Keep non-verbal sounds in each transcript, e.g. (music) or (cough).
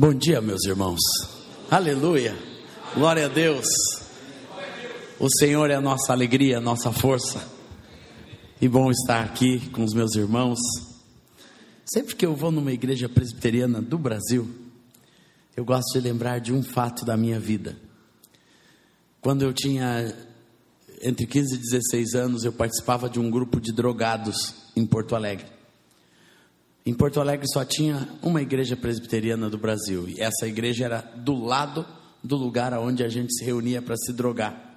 Bom dia, meus irmãos. Aleluia. Glória a Deus. O Senhor é a nossa alegria, a nossa força. E bom estar aqui com os meus irmãos. Sempre que eu vou numa igreja presbiteriana do Brasil, eu gosto de lembrar de um fato da minha vida. Quando eu tinha entre 15 e 16 anos, eu participava de um grupo de drogados em Porto Alegre. Em Porto Alegre só tinha uma igreja presbiteriana do Brasil, e essa igreja era do lado do lugar onde a gente se reunia para se drogar.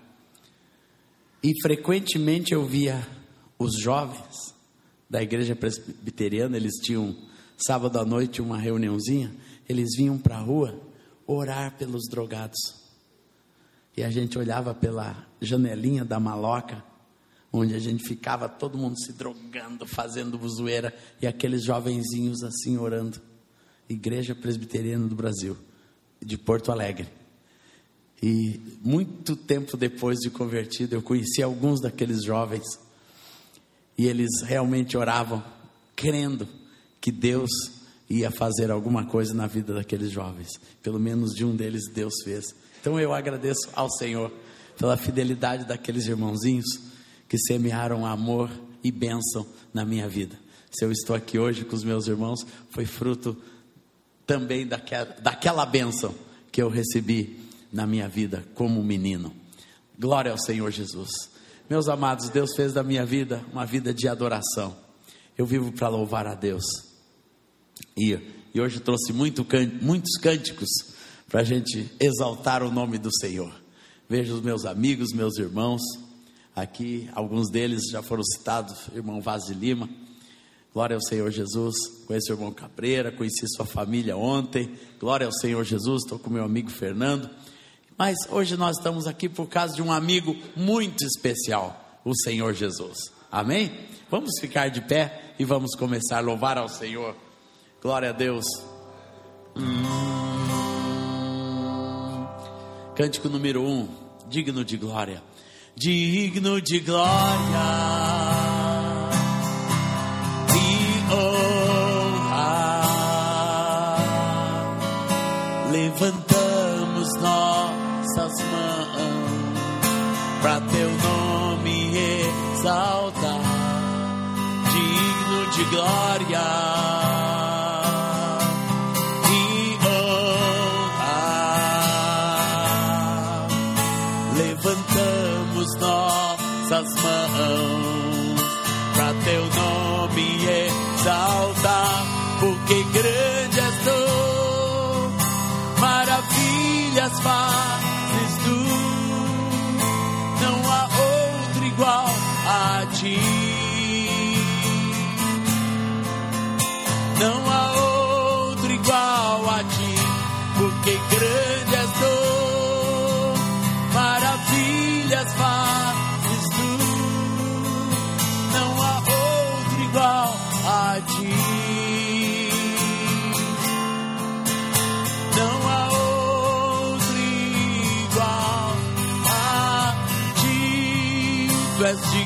E frequentemente eu via os jovens da igreja presbiteriana, eles tinham sábado à noite uma reuniãozinha, eles vinham para a rua orar pelos drogados. E a gente olhava pela janelinha da maloca onde a gente ficava todo mundo se drogando, fazendo zoeira, e aqueles jovenzinhos assim orando. Igreja Presbiteriana do Brasil, de Porto Alegre. E muito tempo depois de convertido, eu conheci alguns daqueles jovens, e eles realmente oravam, crendo que Deus ia fazer alguma coisa na vida daqueles jovens. Pelo menos de um deles Deus fez. Então eu agradeço ao Senhor pela fidelidade daqueles irmãozinhos que semearam amor e bênção na minha vida. Se eu estou aqui hoje com os meus irmãos, foi fruto também daquela, daquela bênção que eu recebi na minha vida como menino. Glória ao Senhor Jesus. Meus amados, Deus fez da minha vida uma vida de adoração. Eu vivo para louvar a Deus. E, e hoje trouxe muito, muitos cânticos para a gente exaltar o nome do Senhor. Vejo os meus amigos, meus irmãos aqui, alguns deles já foram citados, irmão Vaz de Lima. Glória ao Senhor Jesus. Conheço o irmão Cabreira, conheci sua família ontem. Glória ao Senhor Jesus. Estou com meu amigo Fernando. Mas hoje nós estamos aqui por causa de um amigo muito especial, o Senhor Jesus. Amém? Vamos ficar de pé e vamos começar a louvar ao Senhor. Glória a Deus. Hum. Cântico número um, digno de glória digno de glória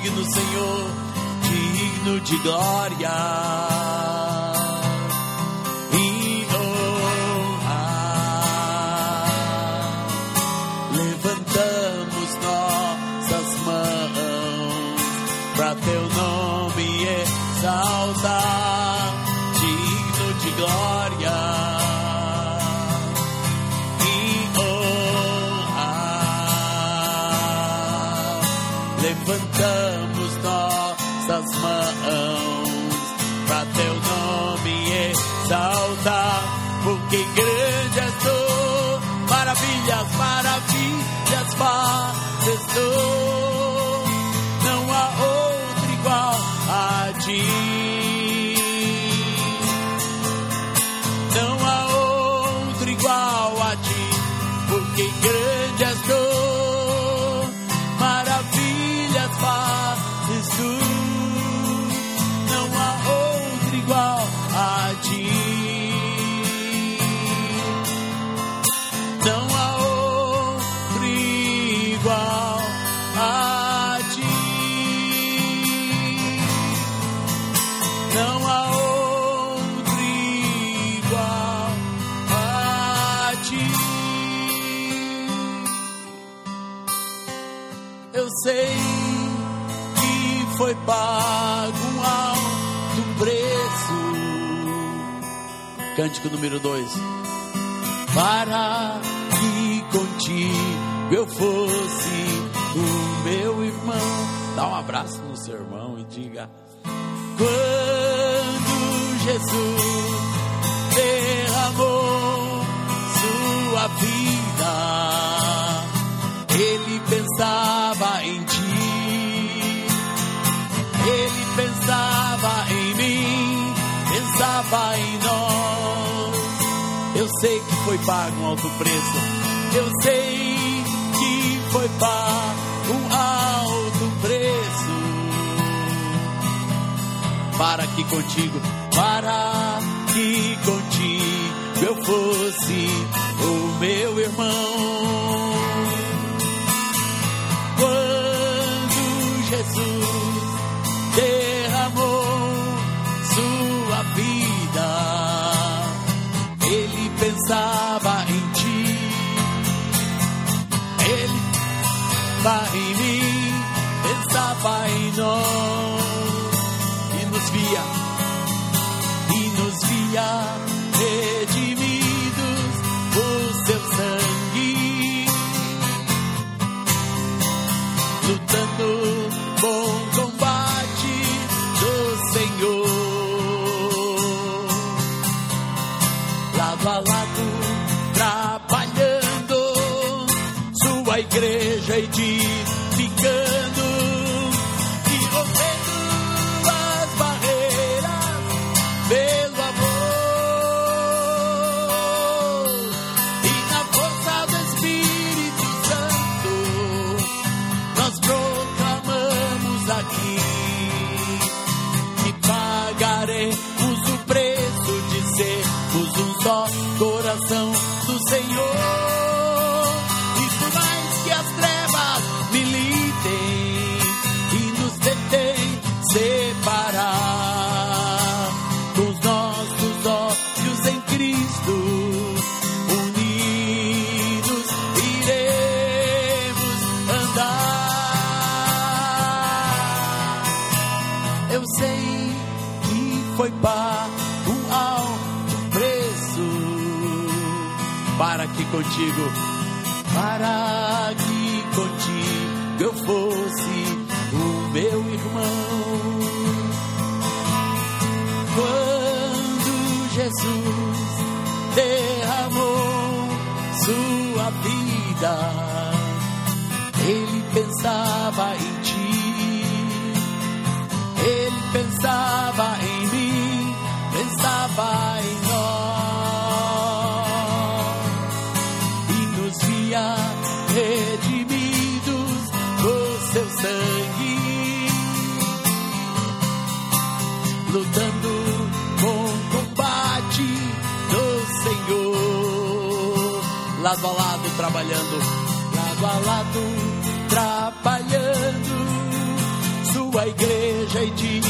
digno, Senhor, digno de glória. igual a ti. Não há outro igual a ti. Eu sei que foi pago um alto preço. Cântico número dois Para eu fosse o meu irmão. Dá um abraço no seu irmão e diga: Quando Jesus derramou sua vida, ele pensava em ti, ele pensava em mim, pensava em nós. Eu sei que foi pago um alto preço, eu sei foi pago um alto preço para que contigo, para que contigo eu fosse o meu irmão. Pensava em mim, pensava em nós e nos via, e nos via coração do Senhor contigo para que contigo eu fosse o meu irmão. Quando Jesus derramou sua vida, ele pensava em ti, ele pensava em mim, pensava em lado a lado trabalhando, lado a lado trabalhando, sua igreja edificando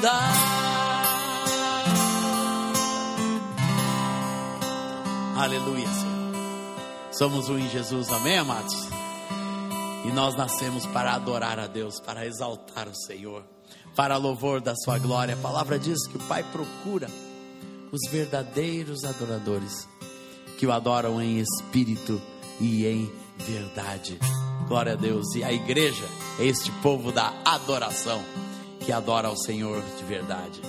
andar. Aleluia, Senhor. Somos um em Jesus, amém, amados? E nós nascemos para adorar a Deus, para exaltar o Senhor, para louvor da Sua glória. A palavra diz que o Pai procura os verdadeiros adoradores, que o adoram em espírito e em verdade. Glória a Deus. E a igreja é este povo da adoração que adora ao Senhor de verdade.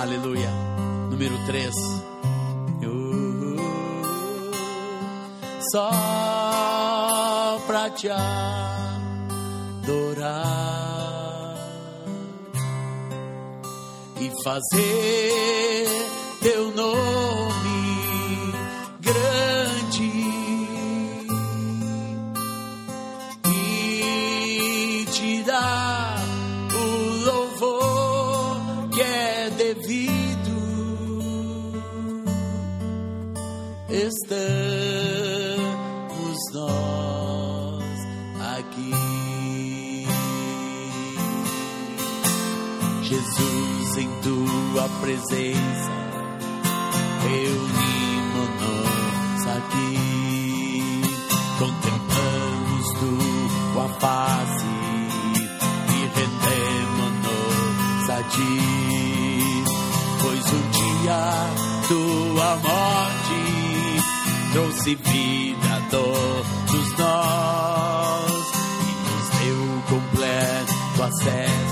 Aleluia. Número 3. Só pra te adorar e fazer teu nome grande presença. Reunimos-nos aqui, contemplamos tua face e rendemos-nos a ti, pois o dia tua morte trouxe vida a todos nós e nos deu completo acesso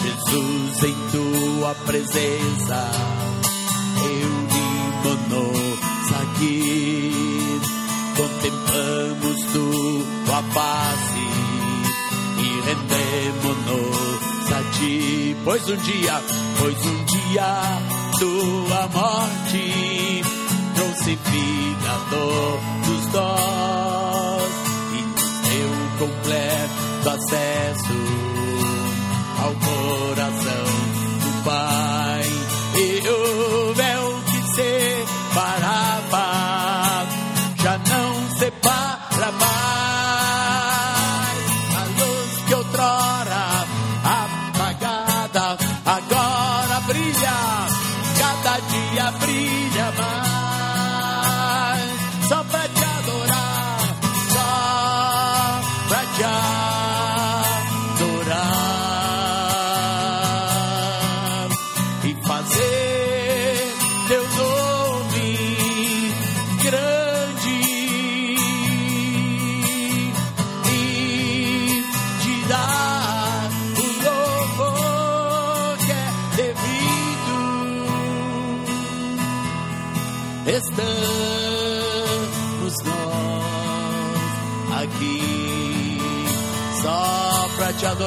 Jesus em tua presença, reunimos-nos aqui, contemplamos tua face e rendemos-nos a ti, pois um dia, pois um dia tua morte trouxe vida a todos nós e nos deu completo acesso ao coração do Pai.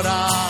Pra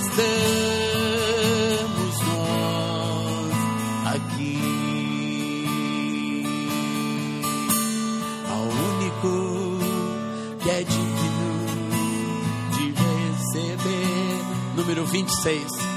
Estamos nós aqui. Ao único que é digno de receber. Número 26.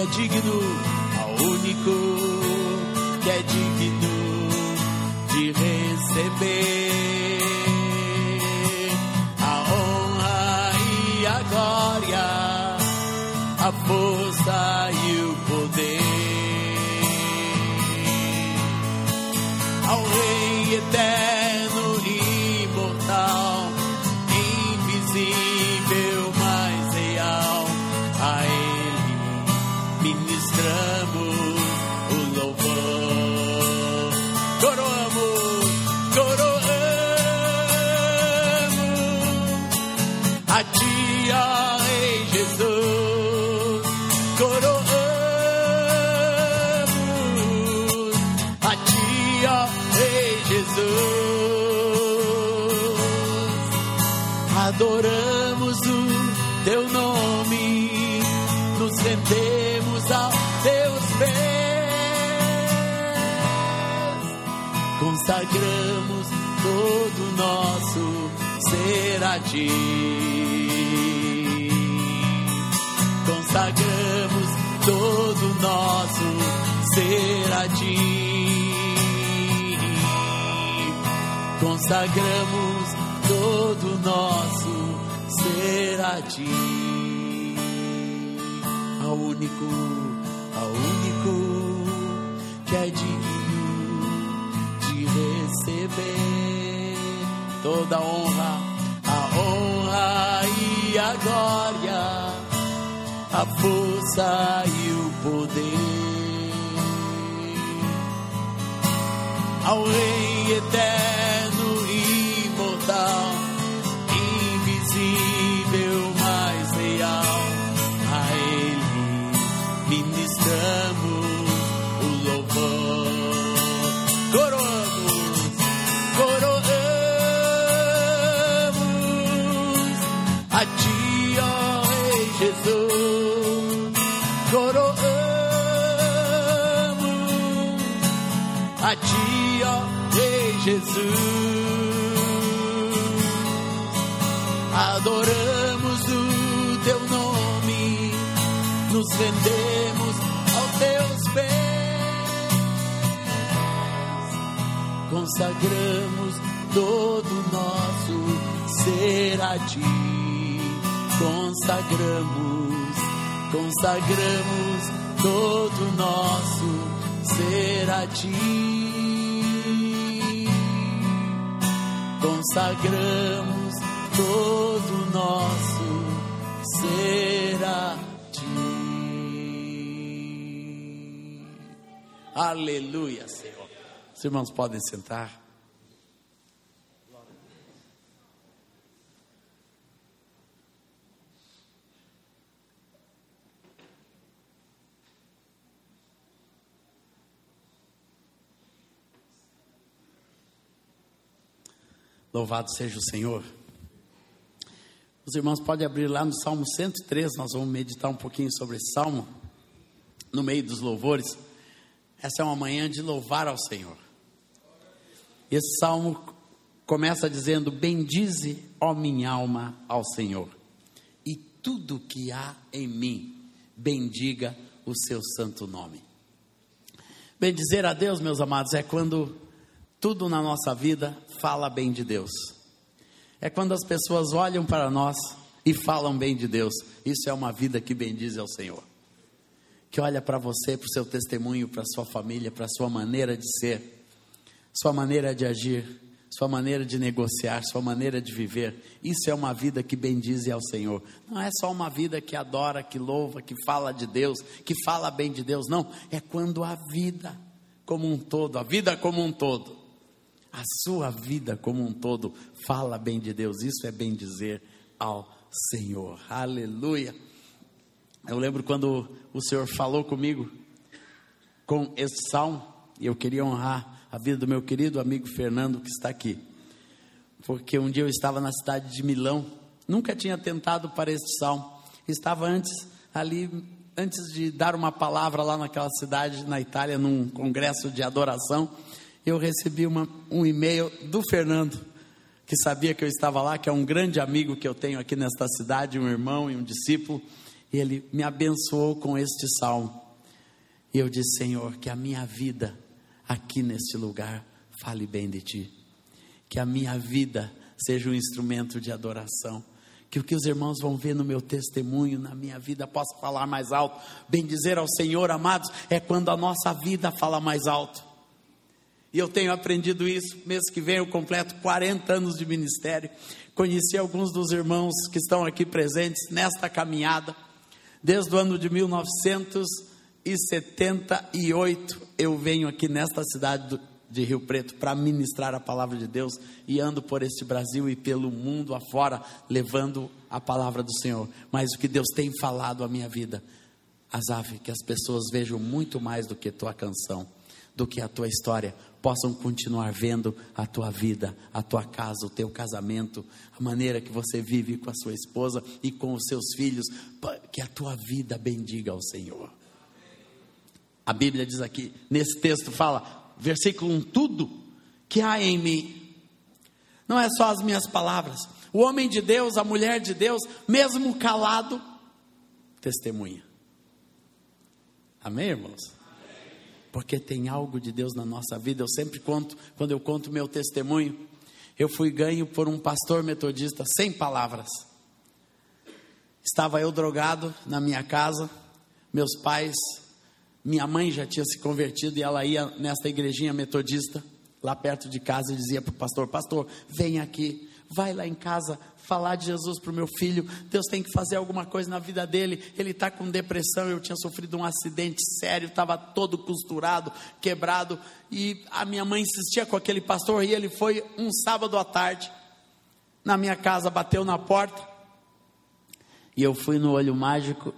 É digno, ao único que é digno de receber a honra e a glória, a força consagramos todo o nosso ser a Ti. Consagramos todo nosso ser a Ti. Consagramos todo o nosso ser a Ti. Ao único, ao único que é digno toda a honra, a honra e a glória, a força e o poder. Ao Rei eterno consagramos todo nosso ser a ti, consagramos, consagramos todo nosso ser a ti. Consagramos todo nosso ser a ti. Aleluia, Senhor. Os irmãos podem sentar. Louvado seja o Senhor. Os irmãos podem abrir lá no Salmo 103, nós vamos meditar um pouquinho sobre esse salmo, no meio dos louvores. Essa é uma manhã de louvar ao Senhor. Esse salmo começa dizendo: Bendize, ó minha alma, ao Senhor, e tudo que há em mim, bendiga o seu santo nome. Bendizer a Deus, meus amados, é quando tudo na nossa vida fala bem de Deus. É quando as pessoas olham para nós e falam bem de Deus. Isso é uma vida que bendiz ao Senhor. Que olha para você, para o seu testemunho, para a sua família, para a sua maneira de ser, sua maneira de agir, sua maneira de negociar, sua maneira de viver. Isso é uma vida que bendiz ao Senhor. Não é só uma vida que adora, que louva, que fala de Deus, que fala bem de Deus. Não. É quando a vida como um todo, a vida como um todo, a sua vida como um todo fala bem de Deus. Isso é bem dizer ao Senhor. Aleluia. Eu lembro quando o Senhor falou comigo com esse salmo, e eu queria honrar a vida do meu querido amigo Fernando que está aqui. Porque um dia eu estava na cidade de Milão, nunca tinha tentado para este salmo. Estava antes ali antes de dar uma palavra lá naquela cidade na Itália num congresso de adoração, eu recebi uma, um e-mail do Fernando, que sabia que eu estava lá, que é um grande amigo que eu tenho aqui nesta cidade, um irmão e um discípulo, E ele me abençoou com este salmo. E eu disse: Senhor, que a minha vida aqui neste lugar fale bem de ti. Que a minha vida seja um instrumento de adoração. Que o que os irmãos vão ver no meu testemunho, na minha vida, possa falar mais alto. Bem dizer ao Senhor, amados, é quando a nossa vida fala mais alto. E eu tenho aprendido isso. Mês que vem eu completo 40 anos de ministério. Conheci alguns dos irmãos que estão aqui presentes nesta caminhada. Desde o ano de 1978 eu venho aqui nesta cidade de Rio Preto para ministrar a palavra de Deus e ando por este Brasil e pelo mundo afora levando a palavra do Senhor. Mas o que Deus tem falado à minha vida, Azaf, que as pessoas vejam muito mais do que tua canção, do que a tua história, possam continuar vendo a tua vida, a tua casa, o teu casamento, a maneira que você vive com a sua esposa e com os seus filhos, que a tua vida bendiga ao Senhor. A Bíblia diz aqui, nesse texto fala, versículo 1, tudo que há em mim. Não é só as minhas palavras. O homem de Deus, a mulher de Deus, mesmo calado, testemunha. Amém, irmãos? porque tem algo de Deus na nossa vida. Eu sempre conto, quando eu conto meu testemunho, eu fui ganho por um pastor metodista sem palavras. Estava eu drogado na minha casa, meus pais, minha mãe já tinha se convertido e ela ia nesta igrejinha metodista, lá perto de casa, e dizia para o pastor: Pastor, vem aqui, vai lá em casa, falar de Jesus para o meu filho. Deus tem que fazer alguma coisa na vida dele. Ele está com depressão. Eu tinha sofrido um acidente sério, estava todo costurado, quebrado. E a minha mãe insistia com aquele pastor. E ele foi um sábado à tarde na minha casa, bateu na porta. E eu fui no olho mágico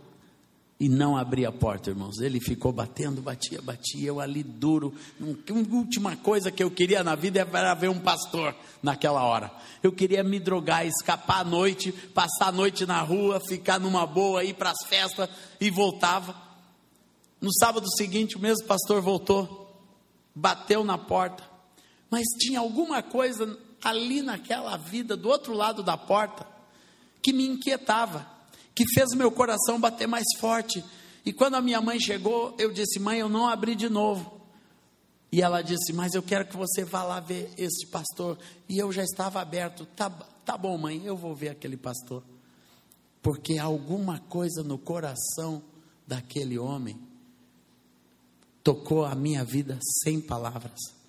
e não abri a porta, irmãos. Ele ficou batendo, batia, batia, eu ali duro. A última coisa que eu queria na vida era ver um pastor naquela hora. Eu queria me drogar, escapar à noite, passar a noite na rua, ficar numa boa, ir para as festas e voltava. No sábado seguinte, o mesmo pastor voltou, bateu na porta, mas tinha alguma coisa ali naquela vida, do outro lado da porta, que me inquietava que fez meu coração bater mais forte. E quando a minha mãe chegou, eu disse: Mãe, eu não abri de novo. E ela disse: Mas eu quero que você vá lá ver esse pastor. E eu já estava aberto. Tá, tá bom, mãe, eu vou ver aquele pastor. Porque alguma coisa no coração daquele homem tocou a minha vida sem palavras.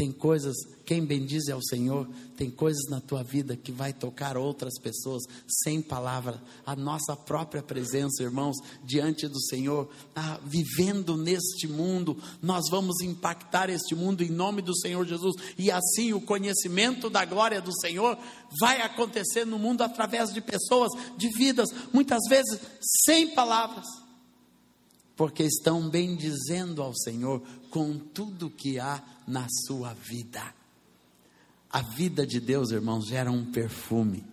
Tem coisas, quem bendize ao Senhor, tem coisas na tua vida que vai tocar outras pessoas sem palavra. A nossa própria presença, irmãos, diante do Senhor, ah, vivendo neste mundo, nós vamos impactar este mundo em nome do Senhor Jesus. E assim o conhecimento da glória do Senhor vai acontecer no mundo através de pessoas, de vidas, muitas vezes sem palavras porque estão bendizendo ao Senhor com tudo que há na sua vida. A vida de Deus, irmãos, gera um perfume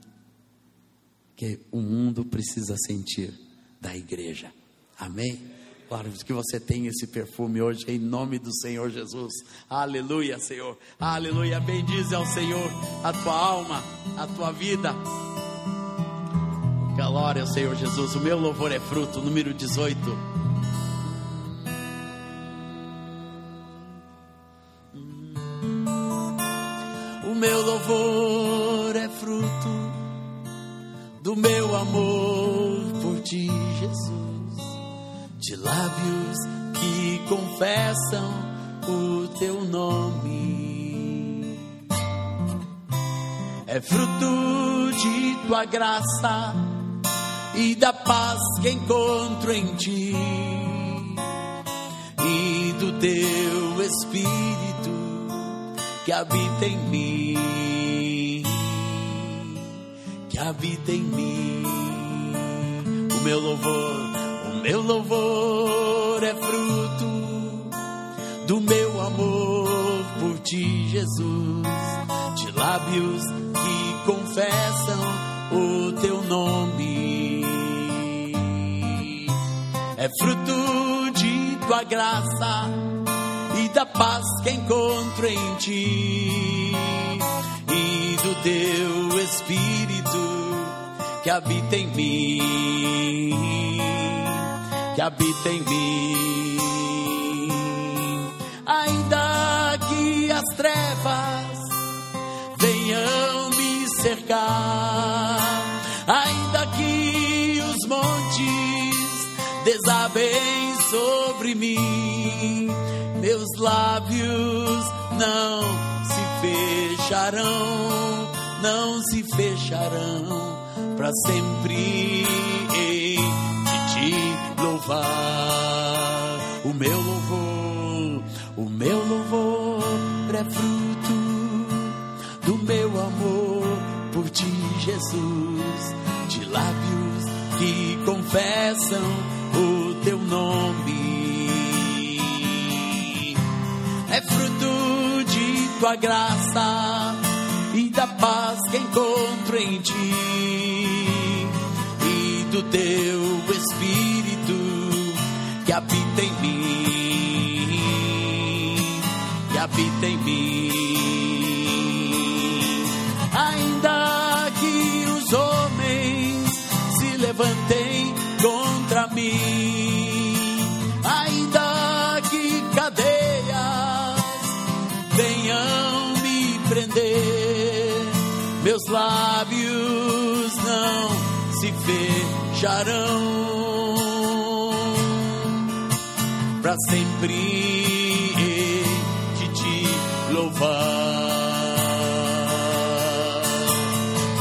que o mundo precisa sentir da igreja. Amém? Claro que você tem esse perfume hoje em nome do Senhor Jesus. Aleluia, Senhor. Aleluia. Bendize ao Senhor a tua alma, a tua vida. Glória ao Senhor Jesus. O meu louvor é fruto, número 18. Meu louvor é fruto do meu amor por ti, Jesus, de lábios que confessam o teu nome. É fruto de tua graça e da paz que encontro em ti e do teu espírito que habita em mim, que habita em mim. O meu louvor, o meu louvor é fruto do meu amor por ti, Jesus, de lábios que confessam o teu nome. É fruto de tua graça da paz que encontro em ti e do teu Espírito que habita em mim. habita em mim. Ainda que as trevas venham me cercar, lábios não se fecharão, não se fecharão para sempre de te louvar. O meu louvor, o meu louvor é fruto do meu amor por ti, Jesus, de lábios que confessam o teu nome. É fruto de tua graça e da paz que encontro em ti e do teu Espírito que habita em mim, que habita em mim. Ainda que os homens se levantem contra mim, prender, meus lábios não se fecharão. Para sempre hei de te louvar.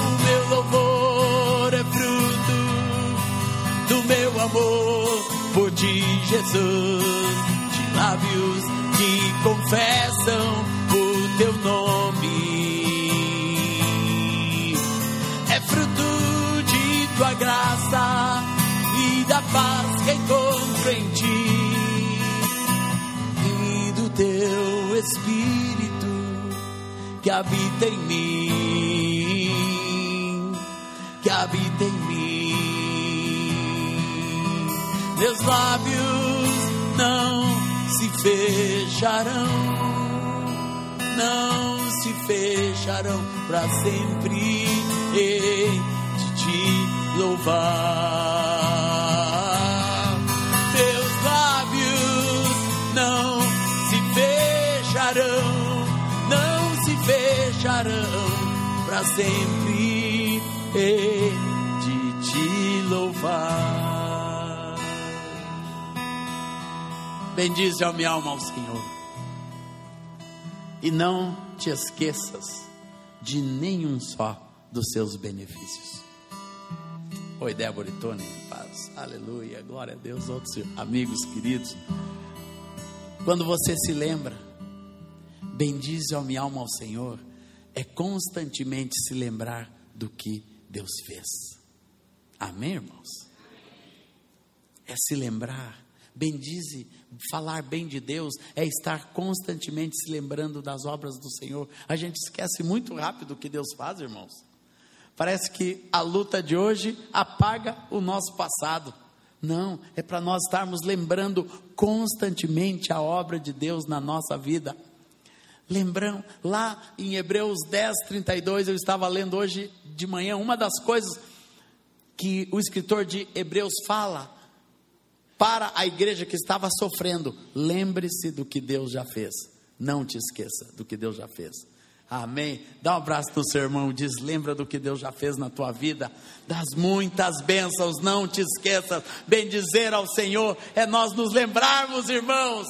O meu louvor é fruto do meu amor por ti, Jesus, de lábios que confessam tua graça e da paz que encontro em ti e do teu Espírito que habita em mim, que habita em mim. Meus lábios não se fecharão, não se fecharão para sempre te louvar. Teus lábios não se fecharão, não se fecharão para sempre hei de te louvar. Bendize a minha alma ao Senhor. E não te esqueças de nenhum só dos seus benefícios. Oi, Débora e Tony, paz. Aleluia, glória a Deus, outros amigos queridos. Quando você se lembra, bendize a minha alma ao Senhor, é constantemente se lembrar do que Deus fez. Amém, irmãos? É se lembrar bendize, falar bem de Deus, é estar constantemente se lembrando das obras do Senhor. A gente esquece muito rápido o que Deus faz, irmãos. Parece que a luta de hoje apaga o nosso passado. Não, é para nós estarmos lembrando constantemente a obra de Deus na nossa vida. Lembrão, lá em Hebreus 10, 32, eu estava lendo hoje de manhã, uma das coisas que o escritor de Hebreus fala para a igreja que estava sofrendo: lembre-se do que Deus já fez. Não te esqueça do que Deus já fez. Amém. Dá um abraço no seu irmão, diz: lembra do que Deus já fez na tua vida, das muitas bênçãos, não te esqueças. Bendizer ao Senhor é nós nos lembrarmos, irmãos,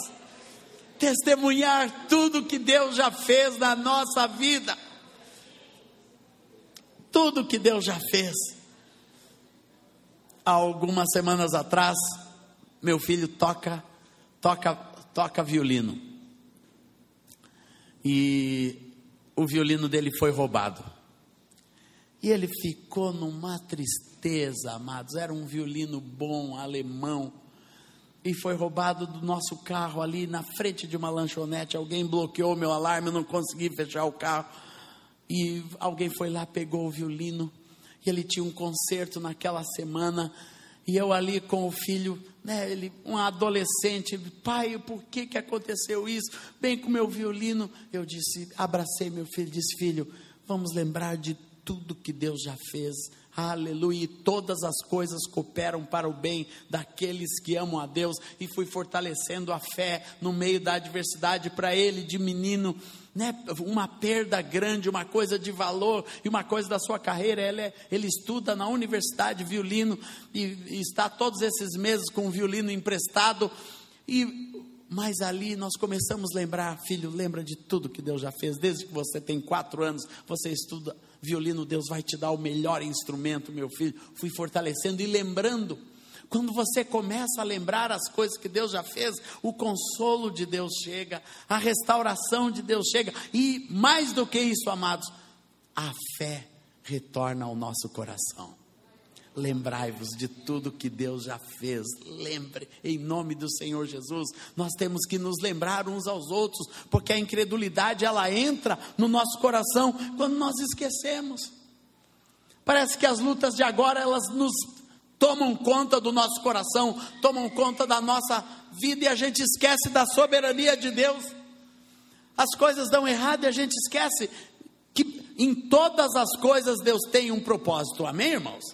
testemunhar tudo que Deus já fez na nossa vida. Tudo que Deus já fez. Há algumas semanas atrás, meu filho toca, toca, toca violino. E o violino dele foi roubado. E ele ficou numa tristeza, amados. Era um violino bom, alemão. E foi roubado do nosso carro ali na frente de uma lanchonete. Alguém bloqueou meu alarme, eu não consegui fechar o carro. E alguém foi lá, pegou o violino. E ele tinha um concerto naquela semana. E eu ali com o filho, né, ele, um adolescente, pai, por que, que aconteceu isso? Bem com meu violino, eu disse, abracei meu filho, disse, filho, vamos lembrar de tudo que Deus já fez. Aleluia, e todas as coisas cooperam para o bem daqueles que amam a Deus, e fui fortalecendo a fé no meio da adversidade para ele, de menino, né, uma perda grande, uma coisa de valor e uma coisa da sua carreira. Ele, é, ele estuda na universidade violino e, e está todos esses meses com o violino emprestado. E mas ali nós começamos a lembrar, filho, lembra de tudo que Deus já fez, desde que você tem quatro anos, você estuda violino, Deus vai te dar o melhor instrumento, meu filho. Fui fortalecendo e lembrando quando você começa a lembrar as coisas que Deus já fez, o consolo de Deus chega, a restauração de Deus chega, e mais do que isso, amados, a fé retorna ao nosso coração. Lembrai-vos de tudo que Deus já fez. Lembre, em nome do Senhor Jesus. Nós temos que nos lembrar uns aos outros, porque a incredulidade ela entra no nosso coração quando nós esquecemos. Parece que as lutas de agora elas nos tomam conta do nosso coração, tomam conta da nossa vida e a gente esquece da soberania de Deus. As coisas dão errado e a gente esquece que em todas as coisas Deus tem um propósito. Amém, irmãos?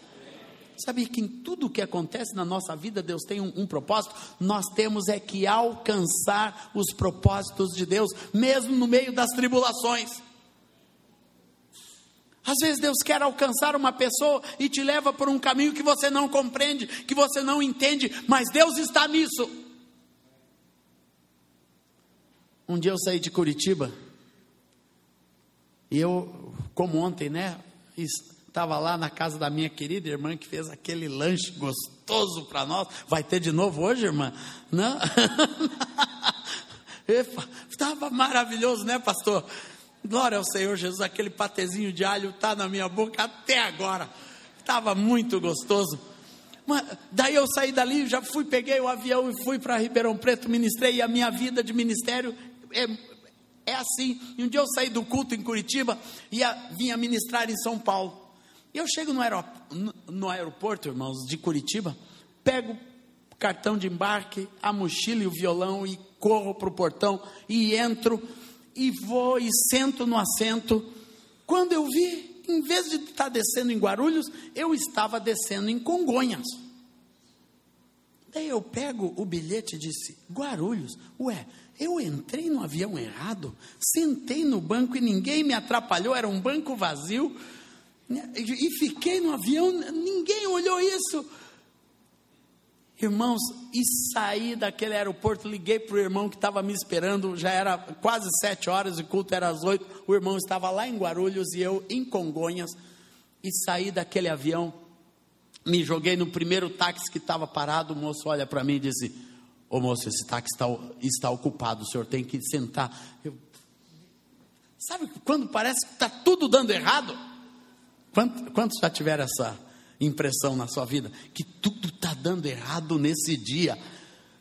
Sabe que em tudo que acontece na nossa vida, Deus tem um, um, propósito, nós temos é que alcançar os propósitos de Deus, mesmo no meio das tribulações. Às vezes Deus quer alcançar uma pessoa e te leva por um caminho que você não compreende, que você não entende, mas Deus está nisso. Um dia eu saí de Curitiba e eu, como ontem, né, estava lá na casa da minha querida irmã que fez aquele lanche gostoso para nós. Vai ter de novo hoje, irmã? Não? (laughs) Estava maravilhoso, né, pastor? Glória ao Senhor Jesus, aquele patezinho de alho está na minha boca até agora. Estava muito gostoso. Mas, daí eu saí dali, já fui, peguei o avião e fui para Ribeirão Preto, ministrei. E a minha vida de ministério é, é assim. E um dia eu saí do culto em Curitiba e vinha ministrar em São Paulo. E eu chego no aeroporto, no aeroporto, irmãos, de Curitiba, pego o cartão de embarque, a mochila e o violão e corro para o portão e entro e vou e sento no assento. Quando eu vi, em vez de estar descendo em Guarulhos, eu estava descendo em Congonhas. Daí eu pego o bilhete e disse: Guarulhos, ué, eu entrei no avião errado, sentei no banco e ninguém me atrapalhou, era um banco vazio, né, e fiquei no avião, ninguém olhou isso. Irmãos, e saí daquele aeroporto, liguei para o irmão que estava me esperando, já era quase sete horas, o culto era às oito, o irmão estava lá em Guarulhos e eu em Congonhas, e saí daquele avião, me joguei no primeiro táxi que estava parado, o moço olha para mim e disse, ô moço, esse táxi está, está ocupado, o senhor tem que sentar. Eu, sabe quando parece que está tudo dando errado? Quantos, quantos já tiveram essa impressão na sua vida que tudo está dando errado nesse dia,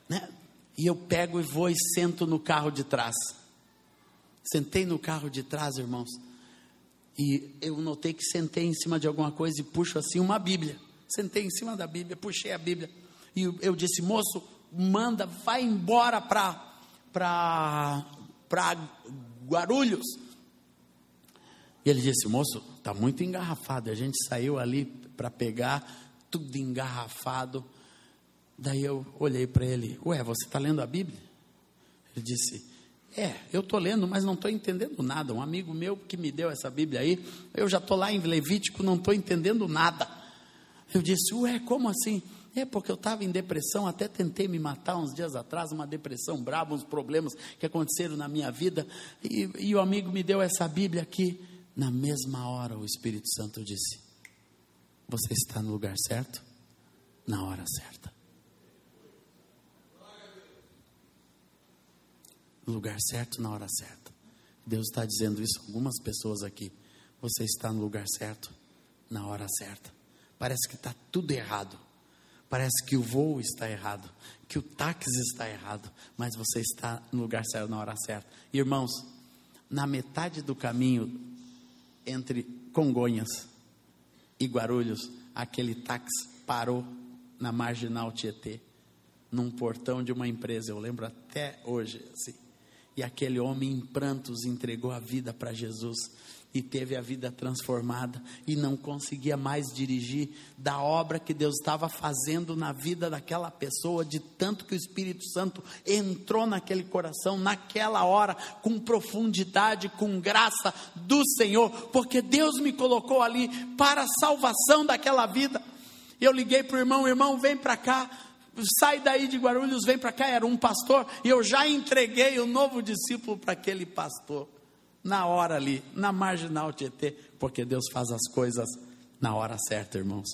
né? E eu pego e vou e sento no carro de trás. Sentei no carro de trás, irmãos, e eu notei que sentei em cima de alguma coisa e puxo assim uma Bíblia. Sentei em cima da Bíblia, puxei a Bíblia e eu disse: moço, manda, vai embora para Guarulhos. E ele disse: moço, está muito engarrafado. A gente saiu ali para pegar, tudo engarrafado. Daí eu olhei para ele: Ué, você está lendo a Bíblia? Ele disse: É, eu estou lendo, mas não estou entendendo nada. Um amigo meu que me deu essa Bíblia aí, eu já estou lá em Levítico, não estou entendendo nada. Eu disse: Ué, como assim? É porque eu estava em depressão, até tentei me matar uns dias atrás, uma depressão brava, uns problemas que aconteceram na minha vida. E, e o amigo me deu essa Bíblia aqui. Na mesma hora, o Espírito Santo disse: você está no lugar certo, na hora certa. Lugar certo, na hora certa. Deus está dizendo isso a algumas pessoas aqui. Você está no lugar certo, na hora certa. Parece que está tudo errado. Parece que o voo está errado, que o táxi está errado, mas você está no lugar certo, na hora certa. Irmãos, na metade do caminho entre Congonhas e Guarulhos, aquele táxi parou na marginal Tietê, num portão de uma empresa, eu lembro até hoje, assim. E aquele homem em prantos entregou a vida para Jesus e teve a vida transformada e não conseguia mais dirigir da obra que Deus estava fazendo na vida daquela pessoa, de tanto que o Espírito Santo entrou naquele coração, naquela hora, com profundidade, com graça do Senhor, porque Deus me colocou ali para a salvação daquela vida. Eu liguei para o irmão, irmão, vem para cá. Sai daí de Guarulhos, vem para cá. Era um pastor, e eu já entreguei o novo discípulo para aquele pastor na hora ali, na marginal Tietê, porque Deus faz as coisas na hora certa, irmãos.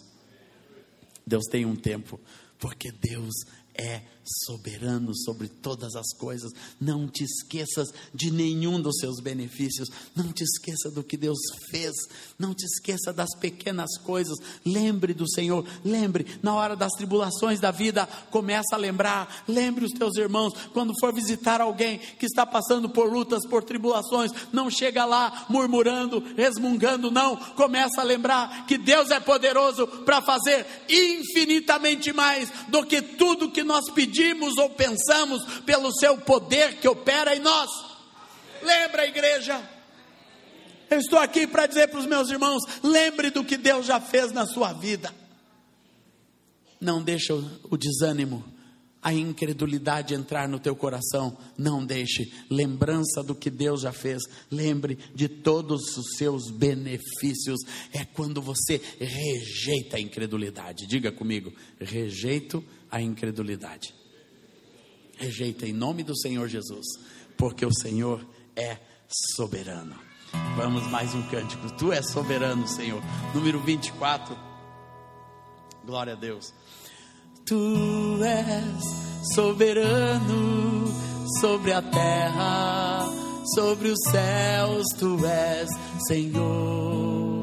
Deus tem um tempo, porque Deus é soberano sobre todas as coisas. Não te esqueças de nenhum dos seus benefícios. Não te esqueça do que Deus fez. Não te esqueça das pequenas coisas. Lembre do Senhor. Lembre, na hora das tribulações da vida, começa a lembrar. Lembre os teus irmãos. Quando for visitar alguém que está passando por lutas, por tribulações, não chega lá murmurando, resmungando, não. Começa a lembrar que Deus é poderoso para fazer infinitamente mais do que tudo que nós ou pensamos pelo seu poder que opera em nós. Lembra, igreja? Eu estou aqui para dizer para os meus irmãos: lembre do que Deus já fez na sua vida. Não deixa o desânimo, a incredulidade entrar no teu coração. Não deixe lembrança do que Deus já fez. Lembre de todos os seus benefícios. É quando você rejeita a incredulidade. Diga comigo: rejeito a incredulidade. Rejeita em nome do Senhor Jesus, porque o Senhor é soberano. Vamos mais um cântico. Tu és soberano, Senhor. Número 24. Glória a Deus. Tu és soberano sobre a terra, sobre os céus, tu és Senhor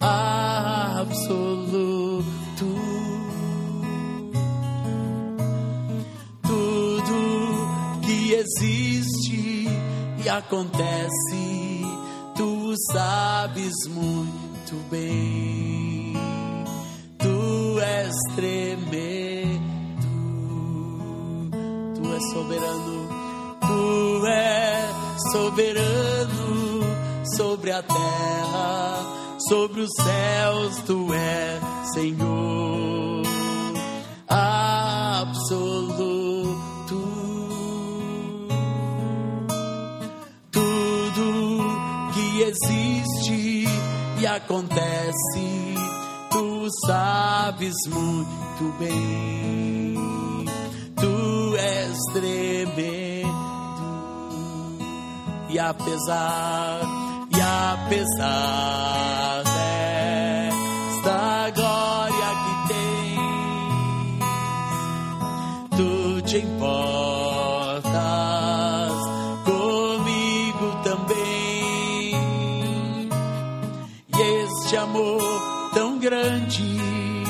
absoluto existe e acontece, tu sabes muito bem. Tu és tremendo, tu és soberano, tu és soberano sobre a terra, sobre os céus, tu és Senhor. Absoluto existe e acontece, tu sabes muito bem. Tu és tremendo. E apesar, e apesar desta grande,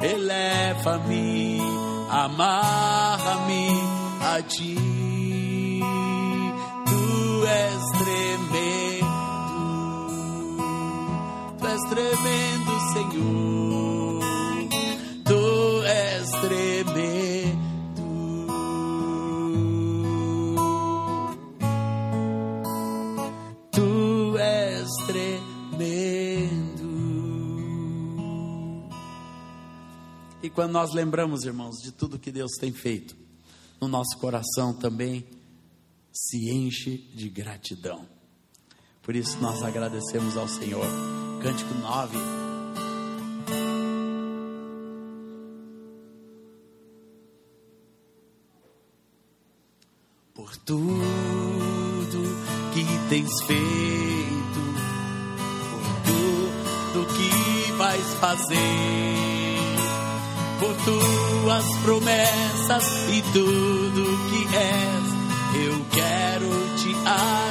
eleva-me, amarra-me a ti. Tu és tremendo, tu és tremendo, Senhor. Quando nós lembramos, irmãos, de tudo que Deus tem feito, o nosso coração também se enche de gratidão. Por isso nós agradecemos ao Senhor. Cântico 9. Por tudo que tens feito, por tudo que vais fazer por tuas promessas e tudo que és. Eu quero te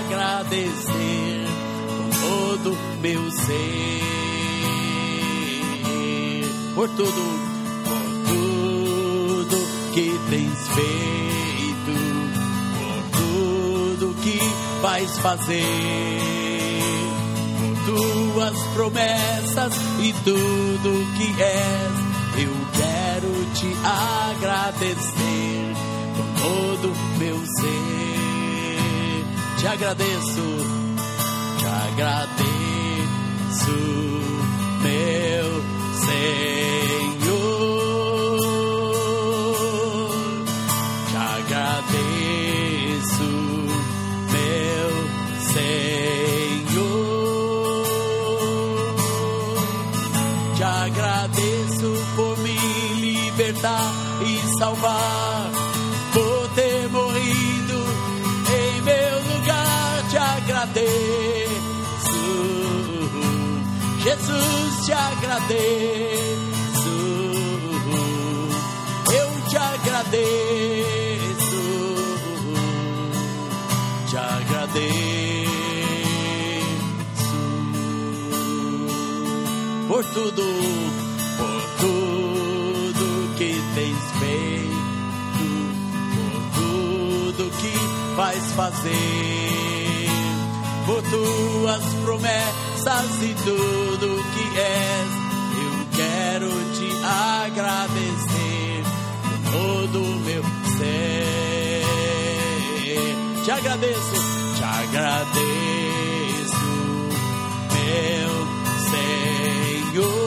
agradecer com todo meu ser. Por tudo, por tudo que tens feito, por tudo que vais fazer. Tuas promessas e tudo que és te agradecer com todo meu ser. te agradeço, te agradeço, meu Senhor. Salvar, por ter morrido em meu lugar. Te agradeço, Jesus, te agradeço. Eu te agradeço, te agradeço por tudo, vais fazer, por tuas promessas e tudo que és. Eu quero te agradecer com todo o meu ser. Te agradeço, te agradeço, meu Senhor.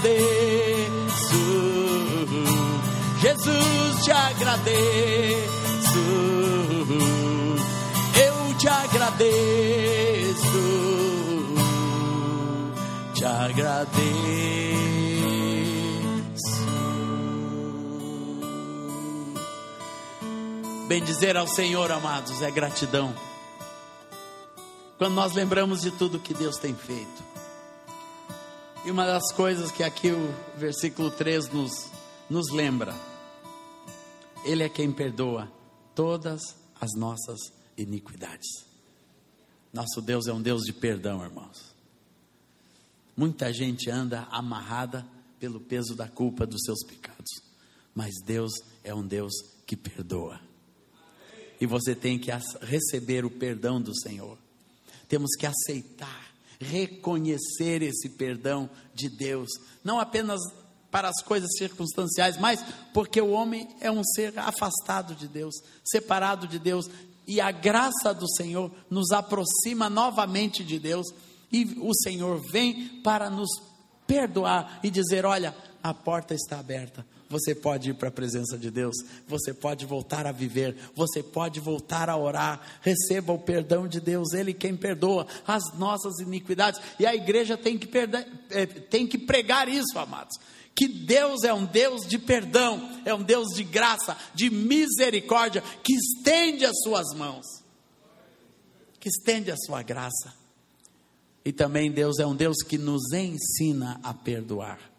Agradeço, Jesus, te agradeço. Eu te agradeço, te agradeço. Bendizer ao Senhor, amados, é gratidão. Quando nós lembramos de tudo que Deus tem feito. E uma das coisas que aqui o versículo 3 nos, nos lembra: Ele é quem perdoa todas as nossas iniquidades. Nosso Deus é um Deus de perdão, irmãos. Muita gente anda amarrada pelo peso da culpa dos seus pecados, mas Deus é um Deus que perdoa. E você tem que receber o perdão do Senhor. Temos que aceitar, reconhecer esse perdão de Deus, não apenas para as coisas circunstanciais, mas porque o homem é um ser afastado de Deus, separado de Deus, e a graça do Senhor nos aproxima novamente de Deus, e o Senhor vem para nos perdoar e dizer: olha, a porta está aberta. Você pode ir para a presença de Deus, você pode voltar a viver, você pode voltar a orar. Receba o perdão de Deus, Ele quem perdoa as nossas iniquidades. E a igreja tem que, perda- eh, tem que pregar isso, amados. Que Deus é um Deus de perdão, é um Deus de graça, de misericórdia, que estende as suas mãos, que estende a sua graça. E também Deus é um Deus que nos ensina a perdoar.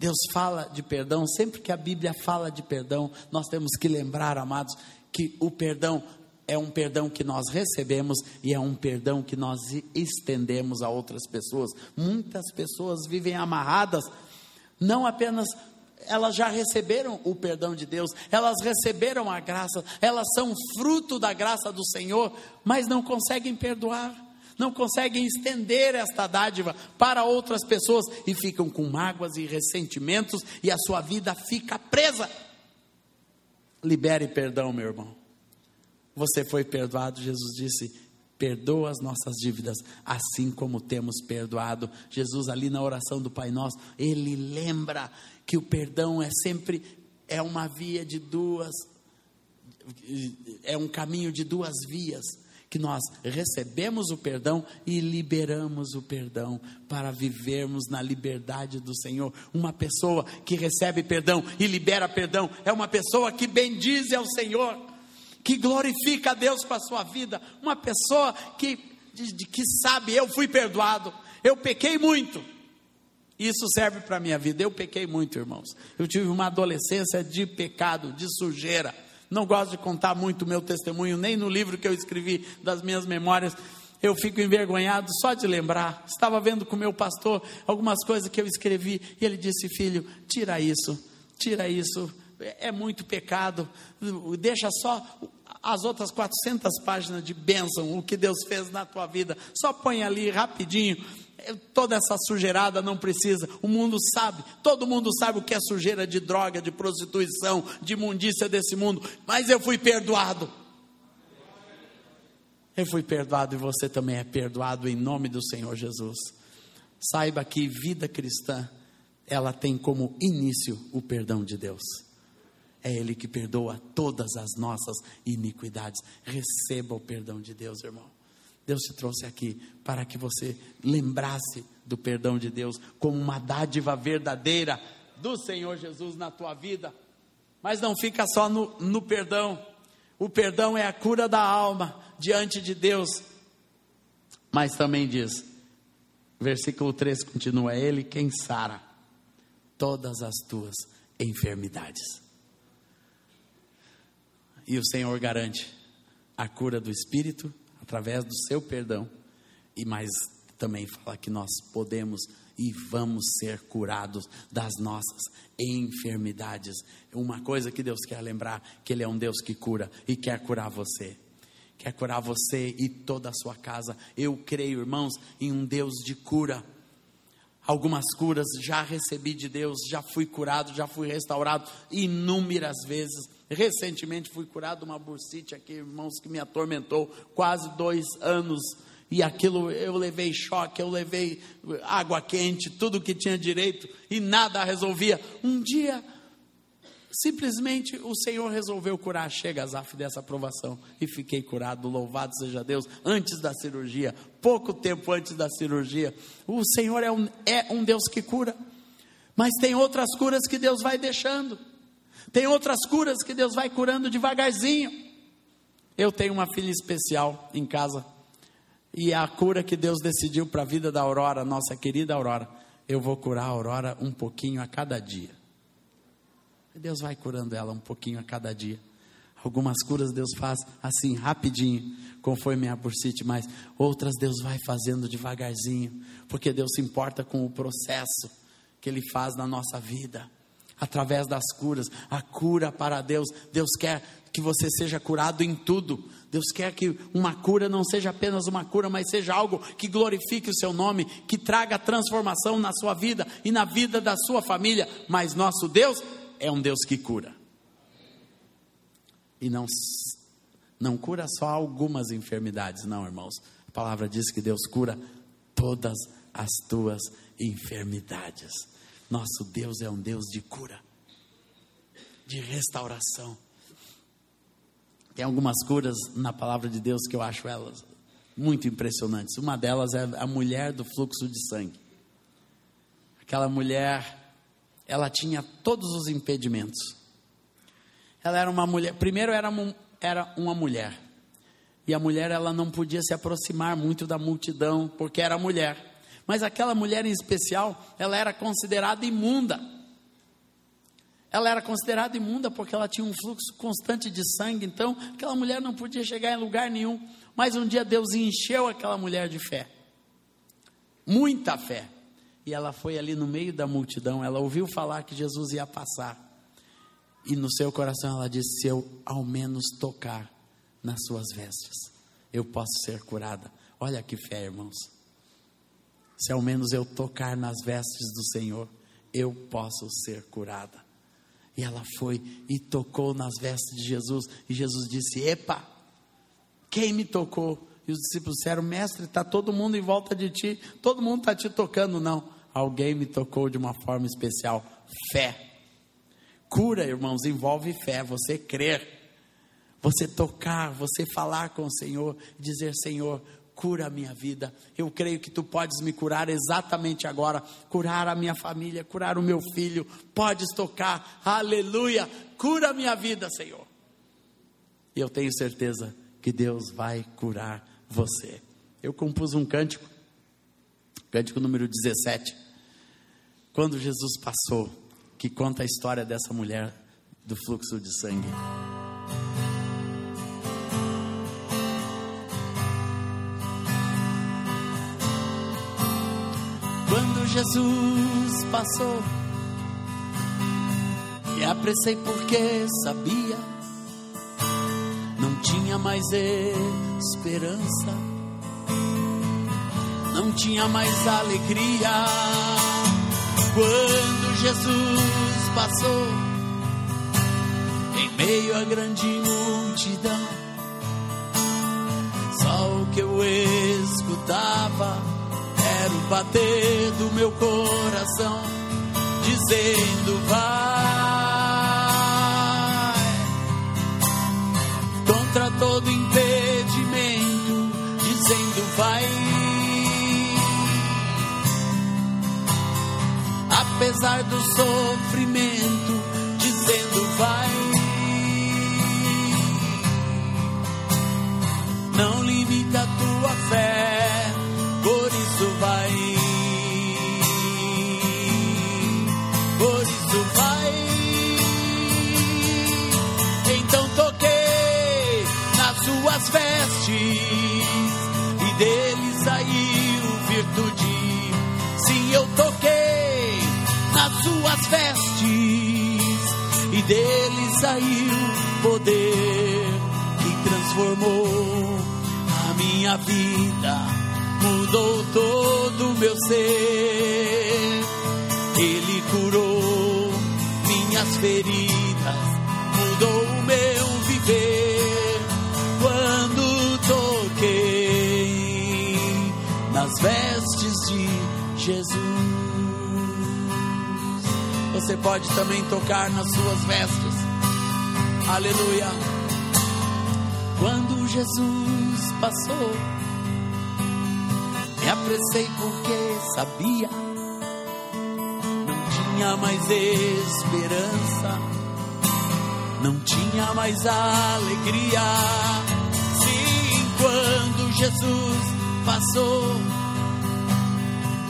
Deus fala de perdão, sempre que a Bíblia fala de perdão, nós temos que lembrar, amados, que o perdão é um perdão que nós recebemos e é um perdão que nós estendemos a outras pessoas. Muitas pessoas vivem amarradas, não apenas elas já receberam o perdão de Deus, elas receberam a graça, elas são fruto da graça do Senhor, mas não conseguem perdoar não conseguem estender esta dádiva para outras pessoas e ficam com mágoas e ressentimentos e a sua vida fica presa. Libere perdão, meu irmão. Você foi perdoado, Jesus disse: perdoa as nossas dívidas, assim como temos perdoado. Jesus, ali na oração do Pai Nosso, ele lembra que o perdão é sempre é uma via de duas, é um caminho de duas vias que nós recebemos o perdão e liberamos o perdão para vivermos na liberdade do Senhor. Uma pessoa que recebe perdão e libera perdão é uma pessoa que bendize ao Senhor, que glorifica a Deus com a sua vida. Uma pessoa que, que sabe, eu fui perdoado, eu pequei muito. Isso serve para a minha vida. Eu pequei muito, irmãos. Eu tive uma adolescência de pecado, de sujeira. Não gosto de contar muito o meu testemunho, nem no livro que eu escrevi das minhas memórias. eu fico envergonhado só de lembrar. Estava vendo com o meu pastor algumas coisas que eu escrevi e ele disse: Filho, tira isso, tira isso, é muito pecado, deixa só as outras 400 páginas de bênção, o que Deus fez na tua vida, só põe ali rapidinho. Toda essa sujeirada não precisa, o mundo sabe, todo mundo sabe o que é sujeira de droga, de prostituição, de imundícia desse mundo, mas eu fui perdoado. Eu fui perdoado e você também é perdoado em nome do Senhor Jesus. Saiba que vida cristã, ela tem como início o perdão de Deus. É Ele que perdoa todas as nossas iniquidades. Receba o perdão de Deus, irmão. Deus te trouxe aqui para que você lembrasse do perdão de Deus como uma dádiva verdadeira do Senhor Jesus na tua vida. Mas não fica só no, no perdão. O perdão é a cura da alma diante de Deus. Mas também diz, versículo 3 continua: Ele quem sara todas as tuas enfermidades. E o Senhor garante a cura do espírito através do seu perdão. E mais também fala que nós podemos e vamos ser curados das nossas enfermidades. Uma coisa que Deus quer lembrar, que ele é um Deus que cura e quer curar você. Quer curar você e toda a sua casa. Eu creio, irmãos, em um Deus de cura algumas curas já recebi de Deus, já fui curado, já fui restaurado inúmeras vezes. Recentemente fui curado de uma bursite aqui, irmãos, que me atormentou quase dois anos. E aquilo eu levei choque, eu levei água quente, tudo que tinha direito e nada resolvia. Um dia Simplesmente o Senhor resolveu curar Chega Zaf dessa aprovação e fiquei curado. Louvado seja Deus. Antes da cirurgia, pouco tempo antes da cirurgia, o Senhor é um, é um Deus que cura, mas tem outras curas que Deus vai deixando, tem outras curas que Deus vai curando devagarzinho. Eu tenho uma filha especial em casa e a cura que Deus decidiu para a vida da Aurora, nossa querida Aurora, eu vou curar a Aurora um pouquinho a cada dia. Deus vai curando ela um pouquinho a cada dia. Algumas curas Deus faz assim, rapidinho, conforme a bursite, mas outras Deus vai fazendo devagarzinho, porque Deus se importa com o processo que Ele faz na nossa vida, através das curas. A cura para Deus, Deus quer que você seja curado em tudo. Deus quer que uma cura não seja apenas uma cura, mas seja algo que glorifique o seu nome, que traga transformação na sua vida e na vida da sua família. Mas nosso Deus é um Deus que cura. E não, não cura só algumas enfermidades, não, irmãos. A palavra diz que Deus cura todas as tuas enfermidades. Nosso Deus é um Deus de cura, de restauração. Tem algumas curas na palavra de Deus que eu acho elas muito impressionantes. Uma delas é a mulher do fluxo de sangue. Aquela mulher ela tinha todos os impedimentos. Ela era uma mulher, primeiro era era uma mulher. E a mulher ela não podia se aproximar muito da multidão porque era mulher. Mas aquela mulher em especial, ela era considerada imunda. Ela era considerada imunda porque ela tinha um fluxo constante de sangue, então aquela mulher não podia chegar em lugar nenhum. Mas um dia Deus encheu aquela mulher de fé. Muita fé e ela foi ali no meio da multidão, ela ouviu falar que Jesus ia passar. E no seu coração ela disse: Se eu ao menos tocar nas suas vestes, eu posso ser curada. Olha que fé, irmãos. Se ao menos eu tocar nas vestes do Senhor, eu posso ser curada. E ela foi e tocou nas vestes de Jesus. E Jesus disse: Epa, quem me tocou? E os discípulos disseram: Mestre, está todo mundo em volta de ti, todo mundo está te tocando. Não, alguém me tocou de uma forma especial. Fé. Cura, irmãos, envolve fé, você crer. Você tocar, você falar com o Senhor, dizer: Senhor, cura a minha vida. Eu creio que tu podes me curar exatamente agora, curar a minha família, curar o meu filho. Podes tocar, aleluia, cura a minha vida, Senhor. E eu tenho certeza que Deus vai curar você. Eu compus um cântico, cântico número 17, quando Jesus passou, que conta a história dessa mulher do fluxo de sangue. Jesus passou, me apressei porque sabia, não tinha mais esperança, não tinha mais alegria. Quando Jesus passou, em meio à grande multidão, só o que eu escutava era o bater do meu coração, dizendo: Vai contra todo impedimento, dizendo: Vai. Apesar do sofrimento, dele saiu virtude. Sim, eu toquei nas suas vestes e dele saiu poder que transformou a minha vida, mudou todo o meu ser. Ele curou minhas feridas, mudou o meu viver. Nas vestes de Jesus. Você pode também tocar nas suas vestes. Aleluia. Quando Jesus passou, me apressei porque sabia, não tinha mais esperança, não tinha mais alegria. Sim, quando Jesus passou,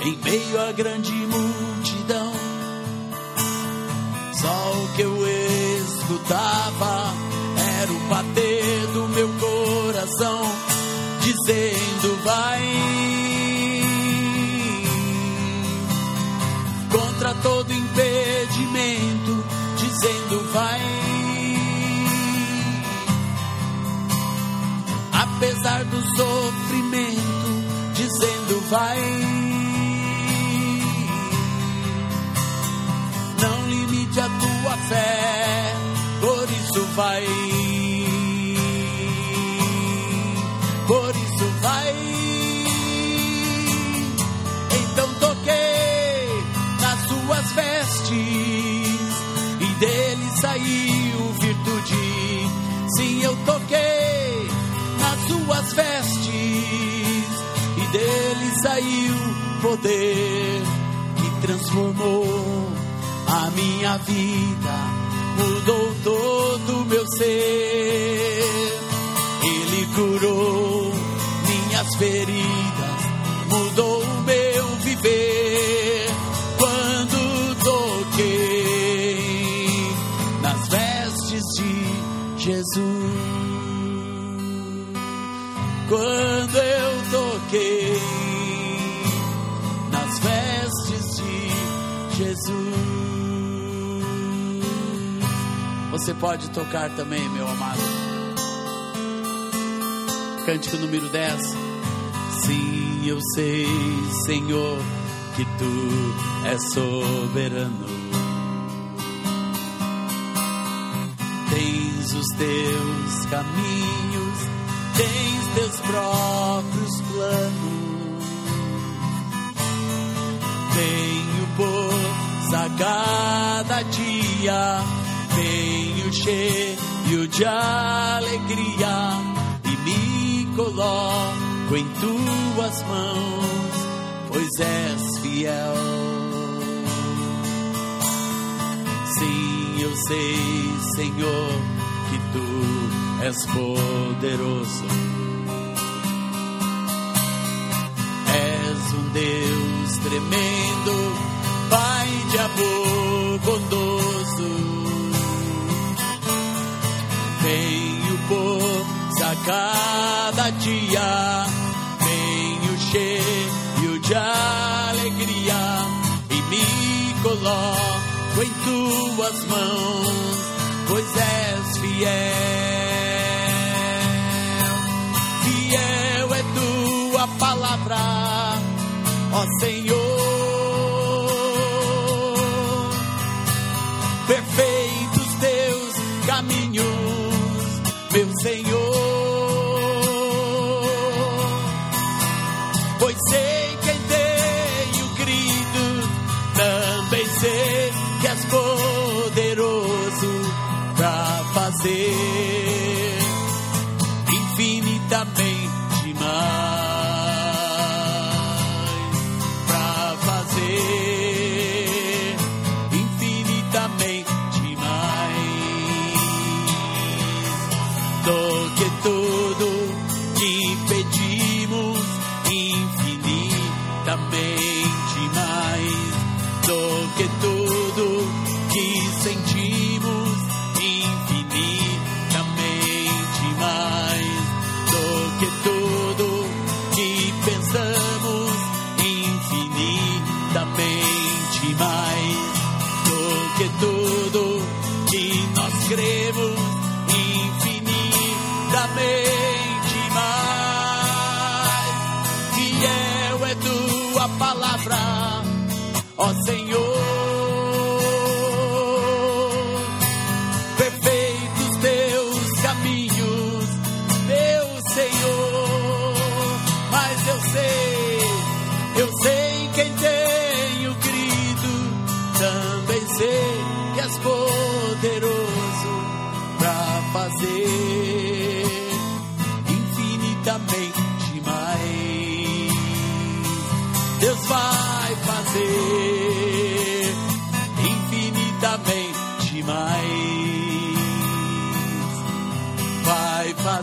em meio à grande multidão, só o que eu escutava era o bater do meu coração, dizendo: Vai contra todo impedimento, dizendo: Vai. Apesar do sofrimento, dizendo: Vai. A tua fé, por isso vai. Por isso vai. Então toquei nas suas vestes e dele saiu virtude. Sim, eu toquei nas suas vestes e dele saiu poder que transformou a minha vida, mudou todo o meu ser. Ele curou minhas feridas, mudou o meu viver. Quando toquei nas vestes de Jesus, quando eu toquei nas vestes de Jesus. Você pode tocar também, meu amado. Cântico número 10. Sim, eu sei, Senhor, que tu és soberano. Tens os teus caminhos, tens teus próprios planos. Venho por a cada dia, venho cheio de alegria e me coloco em tuas mãos, pois és fiel. Sim, eu sei, Senhor, que tu és poderoso. És um Deus tremendo, Pai de amor bondoso. Venho por a cada dia, venho cheio de alegria e me coloco em tuas mãos, pois és fiel. Fiel é tua palavra, ó Senhor.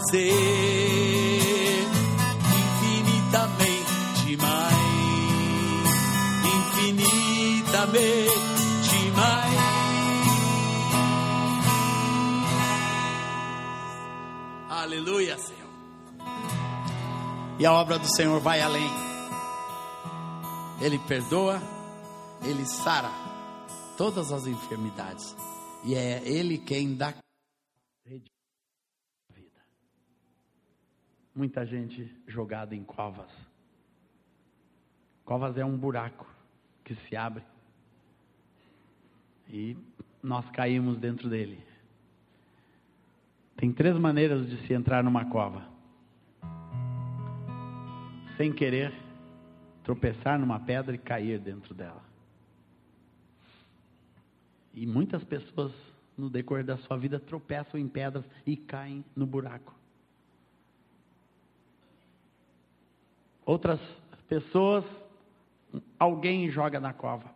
Fazer infinitamente mais. Infinitamente mais. Aleluia, Senhor. E a obra do Senhor vai além. Ele perdoa, ele sara todas as enfermidades. E é ele quem dá vida. Muita gente jogada em covas. Covas é um buraco que se abre. E nós caímos dentro dele. Tem três maneiras de se entrar numa cova: sem querer, tropeçar numa pedra e cair dentro dela. E muitas pessoas, no decorrer da sua vida, tropeçam em pedras e caem no buraco. Outras pessoas, alguém joga na cova,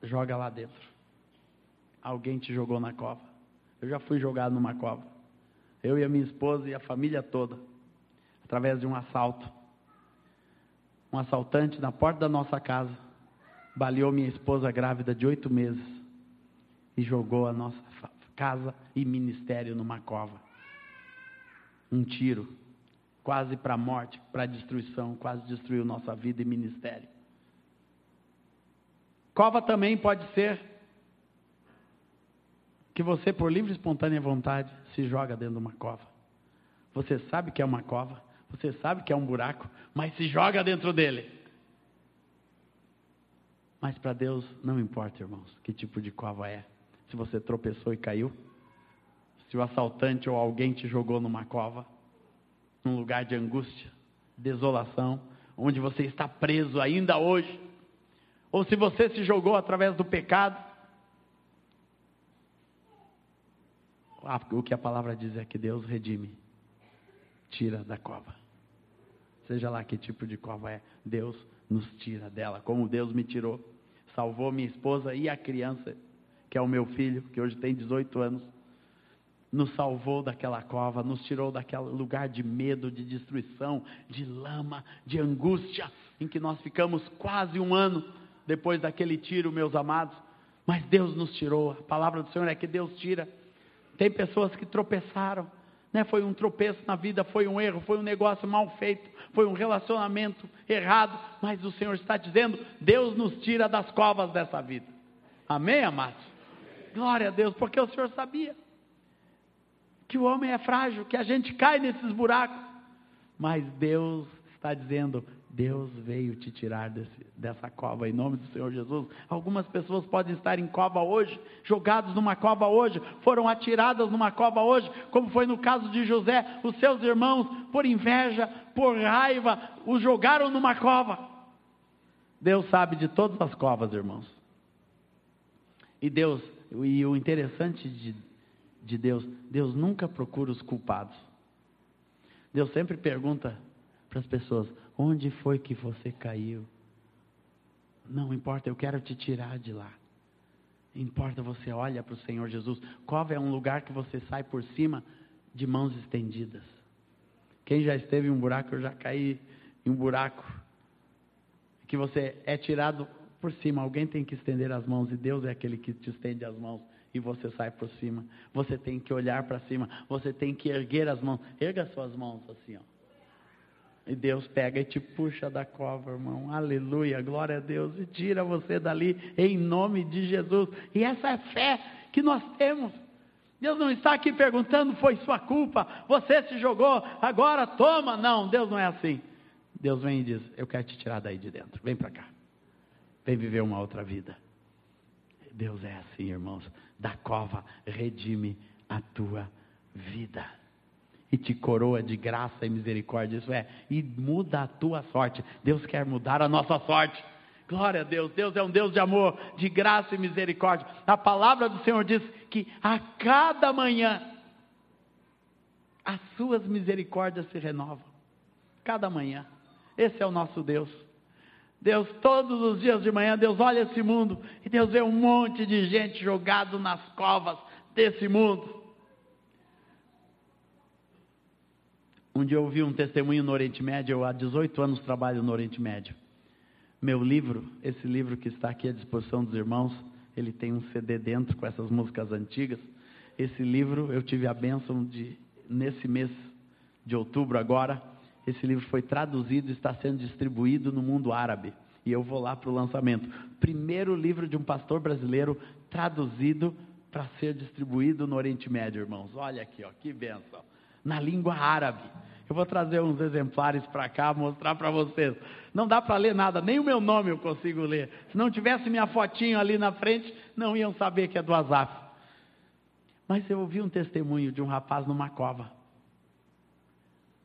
joga lá dentro. Alguém te jogou na cova. Eu já fui jogado numa cova. Eu e a minha esposa e a família toda, através de um assalto. Um assaltante na porta da nossa casa baleou minha esposa grávida de oito meses e jogou a nossa casa e ministério numa cova. Um tiro, quase para a morte, para a destruição, quase destruiu nossa vida e ministério. Cova também pode ser que você, por livre e espontânea vontade, se joga dentro de uma cova. Você sabe que é uma cova, você sabe que é um buraco, mas se joga dentro dele. Mas para Deus não importa, irmãos, que tipo de cova é. Se você tropeçou e caiu, se o assaltante ou alguém te jogou numa cova, num lugar de angústia, desolação, onde você está preso ainda hoje, ou se você se jogou através do pecado, ah, o que a palavra diz é que Deus redime, tira da cova. Seja lá que tipo de cova é, Deus nos tira dela, como Deus me tirou, salvou minha esposa e a criança, que é o meu filho, que hoje tem 18 anos, nos salvou daquela cova, nos tirou daquele lugar de medo, de destruição, de lama, de angústia, em que nós ficamos quase um ano depois daquele tiro, meus amados. Mas Deus nos tirou, a palavra do Senhor é que Deus tira. Tem pessoas que tropeçaram, né? Foi um tropeço na vida, foi um erro, foi um negócio mal feito, foi um relacionamento errado, mas o Senhor está dizendo: Deus nos tira das covas dessa vida. Amém, amados? Glória a Deus, porque o Senhor sabia que o homem é frágil, que a gente cai nesses buracos, mas Deus está dizendo: Deus veio te tirar desse, dessa cova em nome do Senhor Jesus. Algumas pessoas podem estar em cova hoje, jogados numa cova hoje, foram atiradas numa cova hoje, como foi no caso de José. Os seus irmãos, por inveja, por raiva, o jogaram numa cova. Deus sabe de todas as covas, irmãos. E Deus, e o interessante de, de Deus, Deus nunca procura os culpados. Deus sempre pergunta para as pessoas: onde foi que você caiu? Não importa, eu quero te tirar de lá. Importa você olha para o Senhor Jesus. Cova é um lugar que você sai por cima de mãos estendidas. Quem já esteve em um buraco, eu já caí em um buraco. Que você é tirado por cima. Alguém tem que estender as mãos e Deus é aquele que te estende as mãos e você sai por cima. Você tem que olhar para cima. Você tem que erguer as mãos. Erga suas mãos assim, ó. E Deus pega e te puxa da cova, irmão. Aleluia, glória a Deus. E tira você dali em nome de Jesus. E essa é fé que nós temos. Deus não está aqui perguntando, foi sua culpa, você se jogou, agora toma. Não, Deus não é assim. Deus vem e diz: Eu quero te tirar daí de dentro, vem para cá, vem viver uma outra vida. Deus é assim, irmãos, da cova redime a tua vida e te coroa de graça e misericórdia. Isso é, e muda a tua sorte. Deus quer mudar a nossa sorte. Glória a Deus. Deus é um Deus de amor, de graça e misericórdia. A palavra do Senhor diz que a cada manhã as suas misericórdias se renovam. Cada manhã. Esse é o nosso Deus. Deus, todos os dias de manhã, Deus olha esse mundo e Deus vê um monte de gente jogado nas covas desse mundo. Um dia eu ouvi um testemunho no Oriente Médio, eu há 18 anos trabalho no Oriente Médio. Meu livro, esse livro que está aqui à disposição dos irmãos, ele tem um CD dentro com essas músicas antigas. Esse livro eu tive a bênção de, nesse mês de outubro agora, esse livro foi traduzido e está sendo distribuído no mundo árabe. E eu vou lá para o lançamento. Primeiro livro de um pastor brasileiro traduzido para ser distribuído no Oriente Médio, irmãos. Olha aqui, ó, que bênção na língua árabe. Eu vou trazer uns exemplares para cá, mostrar para vocês. Não dá para ler nada, nem o meu nome eu consigo ler. Se não tivesse minha fotinho ali na frente, não iam saber que é do Azaf. Mas eu ouvi um testemunho de um rapaz numa cova.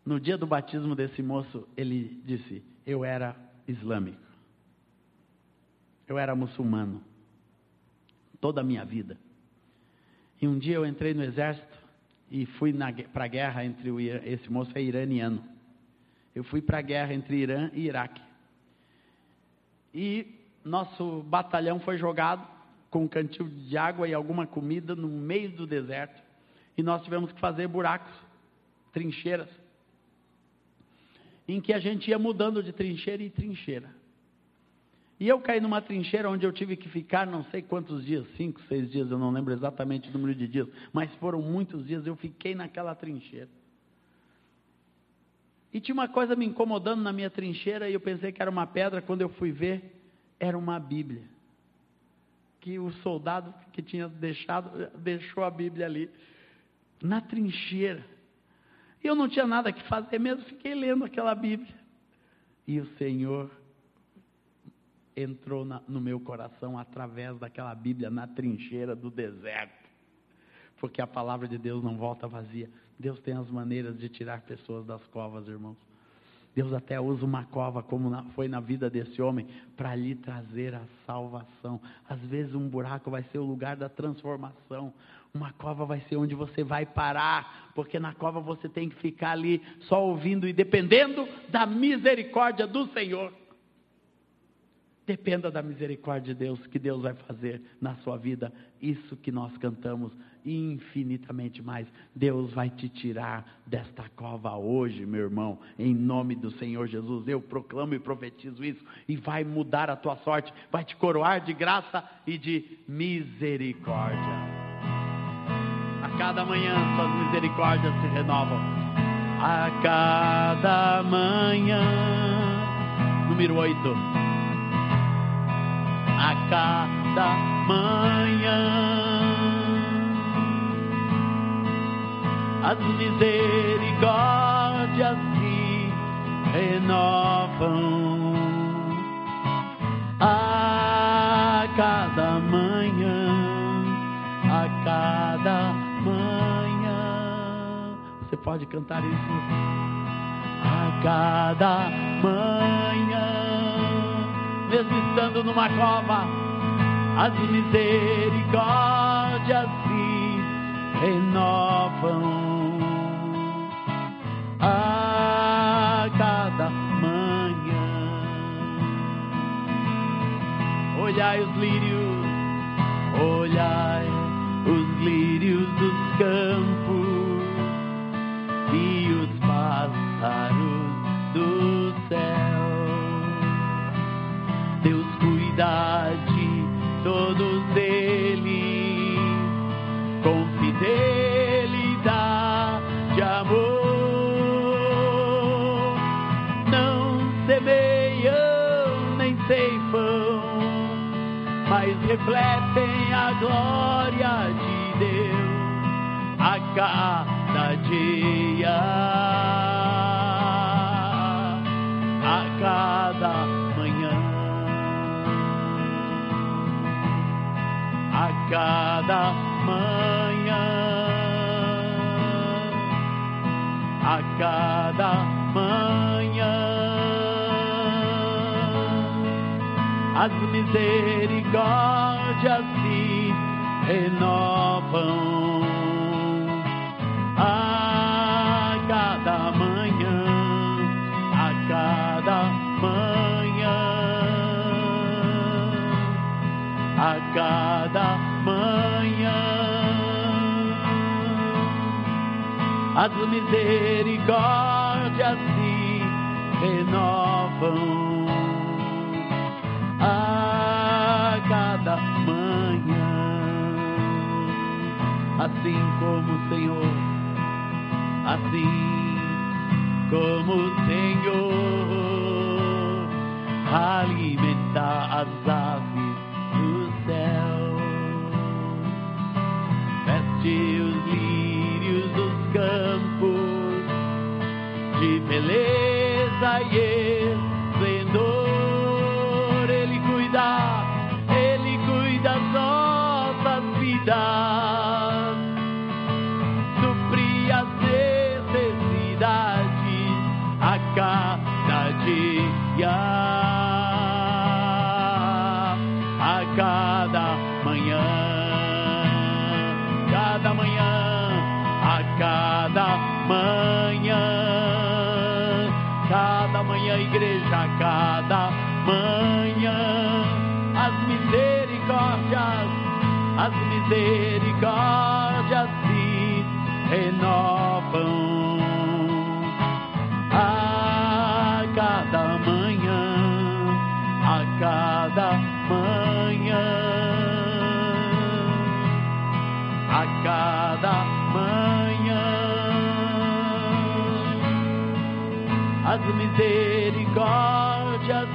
No dia do batismo desse moço, ele disse: Eu era islâmico. Eu era muçulmano. Toda a minha vida. E um dia eu entrei no exército e fui para a guerra entre o esse moço é iraniano. Eu fui para a guerra entre Irã e Iraque. E nosso batalhão foi jogado com um cantil de água e alguma comida no meio do deserto. E nós tivemos que fazer buracos, trincheiras, em que a gente ia mudando de trincheira em trincheira. E eu caí numa trincheira onde eu tive que ficar não sei quantos dias, cinco, seis dias, eu não lembro exatamente o número de dias, mas foram muitos dias, eu fiquei naquela trincheira. E tinha uma coisa me incomodando na minha trincheira e eu pensei que era uma pedra, quando eu fui ver, era uma Bíblia. Que o soldado que tinha deixado, deixou a Bíblia ali, na trincheira. E eu não tinha nada que fazer mesmo, fiquei lendo aquela Bíblia. E o Senhor entrou na, no meu coração através daquela Bíblia na trincheira do deserto. Porque a palavra de Deus não volta vazia. Deus tem as maneiras de tirar pessoas das covas, irmãos. Deus até usa uma cova, como na, foi na vida desse homem, para lhe trazer a salvação. Às vezes, um buraco vai ser o lugar da transformação. Uma cova vai ser onde você vai parar, porque na cova você tem que ficar ali só ouvindo e dependendo da misericórdia do Senhor. Dependa da misericórdia de Deus, que Deus vai fazer na sua vida. Isso que nós cantamos infinitamente mais. Deus vai te tirar desta cova hoje, meu irmão, em nome do Senhor Jesus. Eu proclamo e profetizo isso e vai mudar a tua sorte, vai te coroar de graça e de misericórdia. Cada manhã suas misericórdias se renovam. A cada manhã. Número 8. A cada manhã. As misericórdias se renovam. A cada pode cantar isso? A cada manhã, mesmo estando numa cova, as misericórdias se renovam. A cada olhai os lírios, olhai os lírios dos campos pássaros do céu. Deus cuida de todos eles com fidelidade, amor. Não semeiam nem ceifam mas refletem a glória de Deus a cada dia, as misericórdias se renovam a cada manhã, a cada manhã, a cada manhã. As misericórdias se renovam Assim como o Senhor, assim como o Senhor alimenta as aves do céu, veste os lírios dos campos de beleza e esplendor. As misericórdias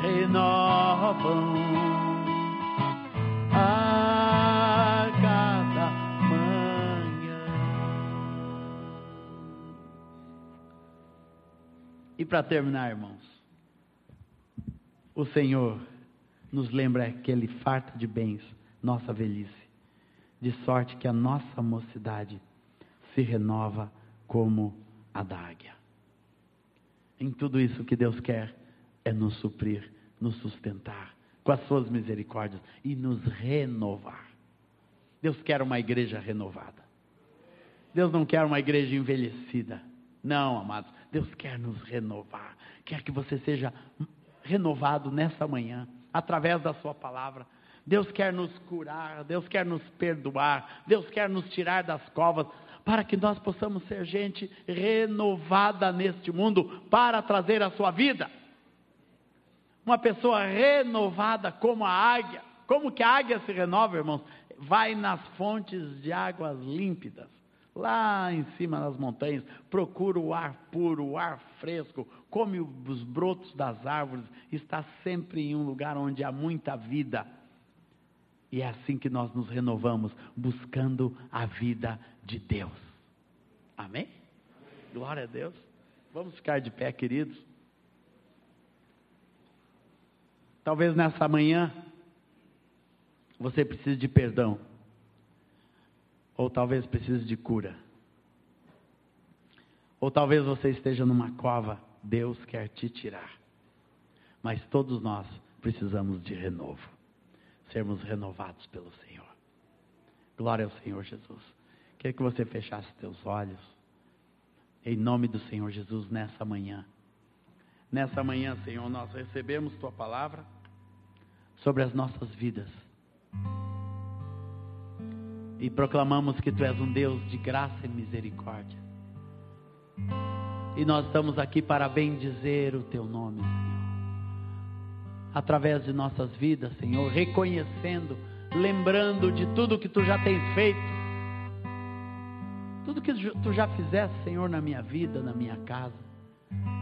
se renovam a cada manhã. E para terminar, irmãos, o Senhor nos lembra que Ele farta de bens nossa velhice, de sorte que a nossa mocidade se renova como a da águia. Em tudo isso que Deus quer é nos suprir, nos sustentar com as suas misericórdias e nos renovar. Deus quer uma igreja renovada. Deus não quer uma igreja envelhecida. Não, amados. Deus quer nos renovar. Quer que você seja renovado nessa manhã, através da Sua palavra. Deus quer nos curar, Deus quer nos perdoar, Deus quer nos tirar das covas, para que nós possamos ser gente renovada neste mundo para trazer a sua vida. Uma pessoa renovada como a águia. Como que a águia se renova, irmãos? vai nas fontes de águas límpidas, lá em cima das montanhas, procura o ar puro, o ar fresco, come os brotos das árvores, está sempre em um lugar onde há muita vida. E é assim que nós nos renovamos, buscando a vida de Deus. Amém? Glória a Deus. Vamos ficar de pé, queridos. Talvez nessa manhã você precise de perdão. Ou talvez precise de cura. Ou talvez você esteja numa cova, Deus quer te tirar. Mas todos nós precisamos de renovo. Sermos renovados pelo Senhor. Glória ao Senhor Jesus. Queria que você fechasse teus olhos. Em nome do Senhor Jesus, nessa manhã. Nessa manhã, Senhor, nós recebemos tua palavra sobre as nossas vidas. E proclamamos que tu és um Deus de graça e misericórdia. E nós estamos aqui para bendizer o teu nome, Senhor. Através de nossas vidas, Senhor, reconhecendo, lembrando de tudo que tu já tens feito. Tudo que tu já fizeste, Senhor, na minha vida, na minha casa,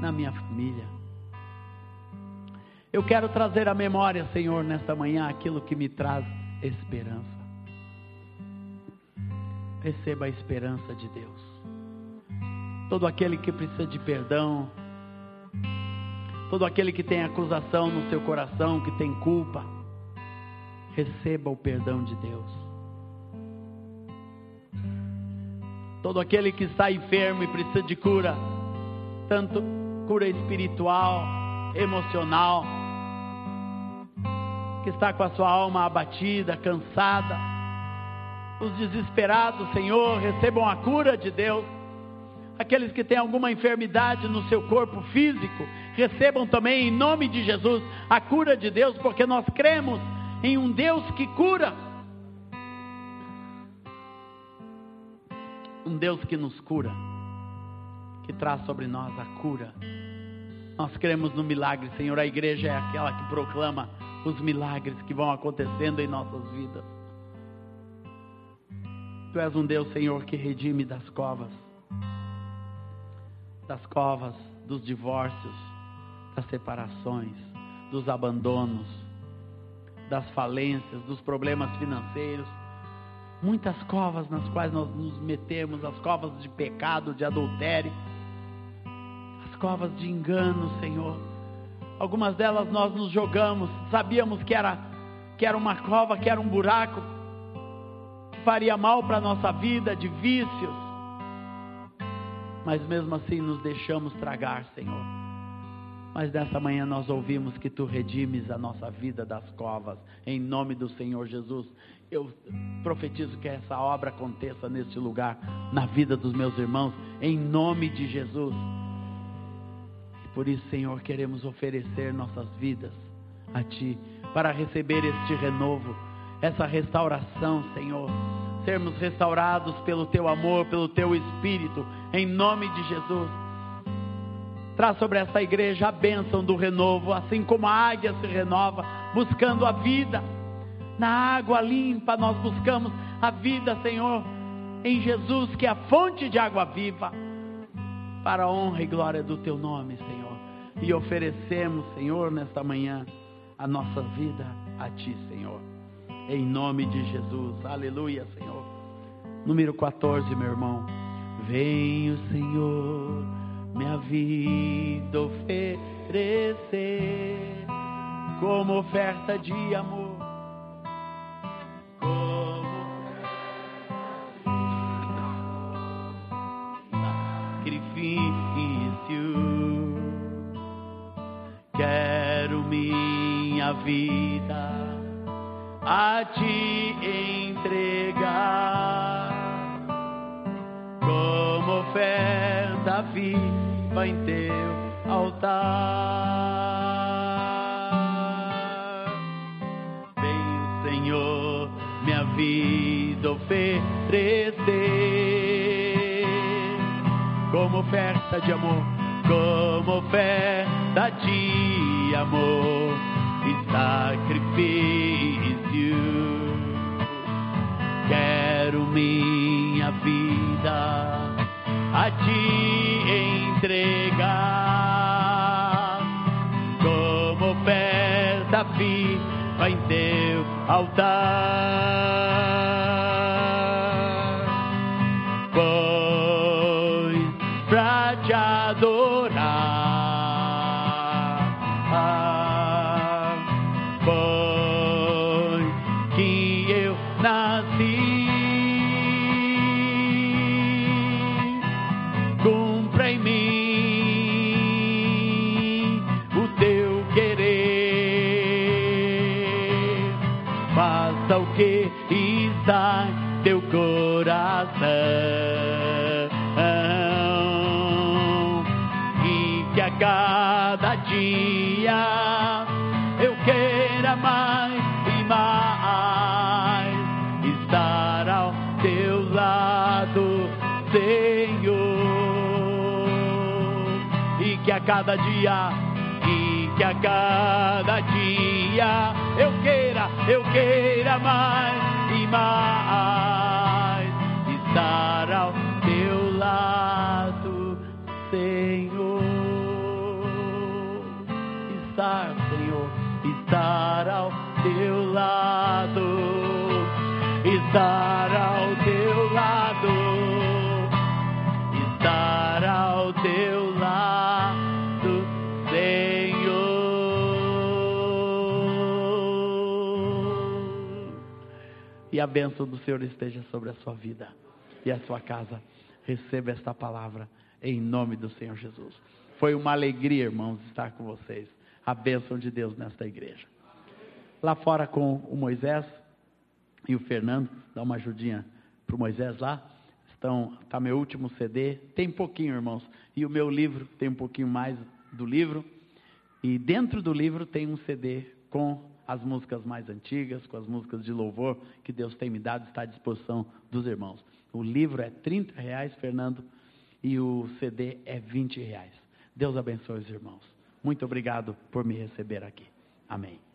na minha família. Eu quero trazer à memória, Senhor, nesta manhã, aquilo que me traz esperança. Receba a esperança de Deus. Todo aquele que precisa de perdão, todo aquele que tem acusação no seu coração, que tem culpa, receba o perdão de Deus. Todo aquele que está enfermo e precisa de cura, tanto cura espiritual, emocional, que está com a sua alma abatida, cansada. Os desesperados, Senhor, recebam a cura de Deus. Aqueles que têm alguma enfermidade no seu corpo físico, recebam também em nome de Jesus a cura de Deus, porque nós cremos em um Deus que cura. Um Deus que nos cura, que traz sobre nós a cura. Nós cremos no milagre, Senhor. A igreja é aquela que proclama os milagres que vão acontecendo em nossas vidas. Tu és um Deus, Senhor, que redime das covas, das covas, dos divórcios, das separações, dos abandonos, das falências, dos problemas financeiros. Muitas covas nas quais nós nos metemos, as covas de pecado, de adultério, as covas de engano, Senhor Algumas delas nós nos jogamos, sabíamos que era, que era uma cova, que era um buraco, que faria mal para a nossa vida, de vícios. Mas mesmo assim nos deixamos tragar, Senhor. Mas nessa manhã nós ouvimos que tu redimes a nossa vida das covas, em nome do Senhor Jesus. Eu profetizo que essa obra aconteça neste lugar, na vida dos meus irmãos, em nome de Jesus. Por isso, Senhor, queremos oferecer nossas vidas a Ti, para receber este renovo, essa restauração, Senhor. Sermos restaurados pelo Teu amor, pelo Teu Espírito, em nome de Jesus. Traz sobre esta igreja a bênção do renovo, assim como a águia se renova, buscando a vida. Na água limpa nós buscamos a vida, Senhor, em Jesus, que é a fonte de água viva, para a honra e glória do Teu nome, Senhor e oferecemos, Senhor, nesta manhã, a nossa vida a Ti, Senhor. Em nome de Jesus. Aleluia, Senhor. Número 14, meu irmão. Venho, Senhor, minha vida oferecer como oferta de amor. Como sacrifício quero minha vida a te entregar como oferta da viva em teu altar. Venho, Senhor, minha vida oferecer como oferta de amor, como oferta de amor e sacrifício. Quero minha vida a te entregar como oferta viva em teu altar. Cada dia, e que a cada dia eu queira, eu queira mais e mais estar ao teu lado, Senhor. Estar, Senhor, estar ao teu lado, estar A bênção do Senhor esteja sobre a sua vida e a sua casa. Receba esta palavra em nome do Senhor Jesus. Foi uma alegria, irmãos, estar com vocês. A bênção de Deus nesta igreja. Lá fora com o Moisés e o Fernando, dá uma ajudinha para o Moisés lá. Estão, tá meu último CD, tem pouquinho, irmãos. E o meu livro tem um pouquinho mais do livro. E dentro do livro tem um CD com as músicas mais antigas, com as músicas de louvor que Deus tem me dado, está à disposição dos irmãos. O livro é 30 reais, Fernando, e o CD é 20 reais. Deus abençoe os irmãos. Muito obrigado por me receber aqui. Amém.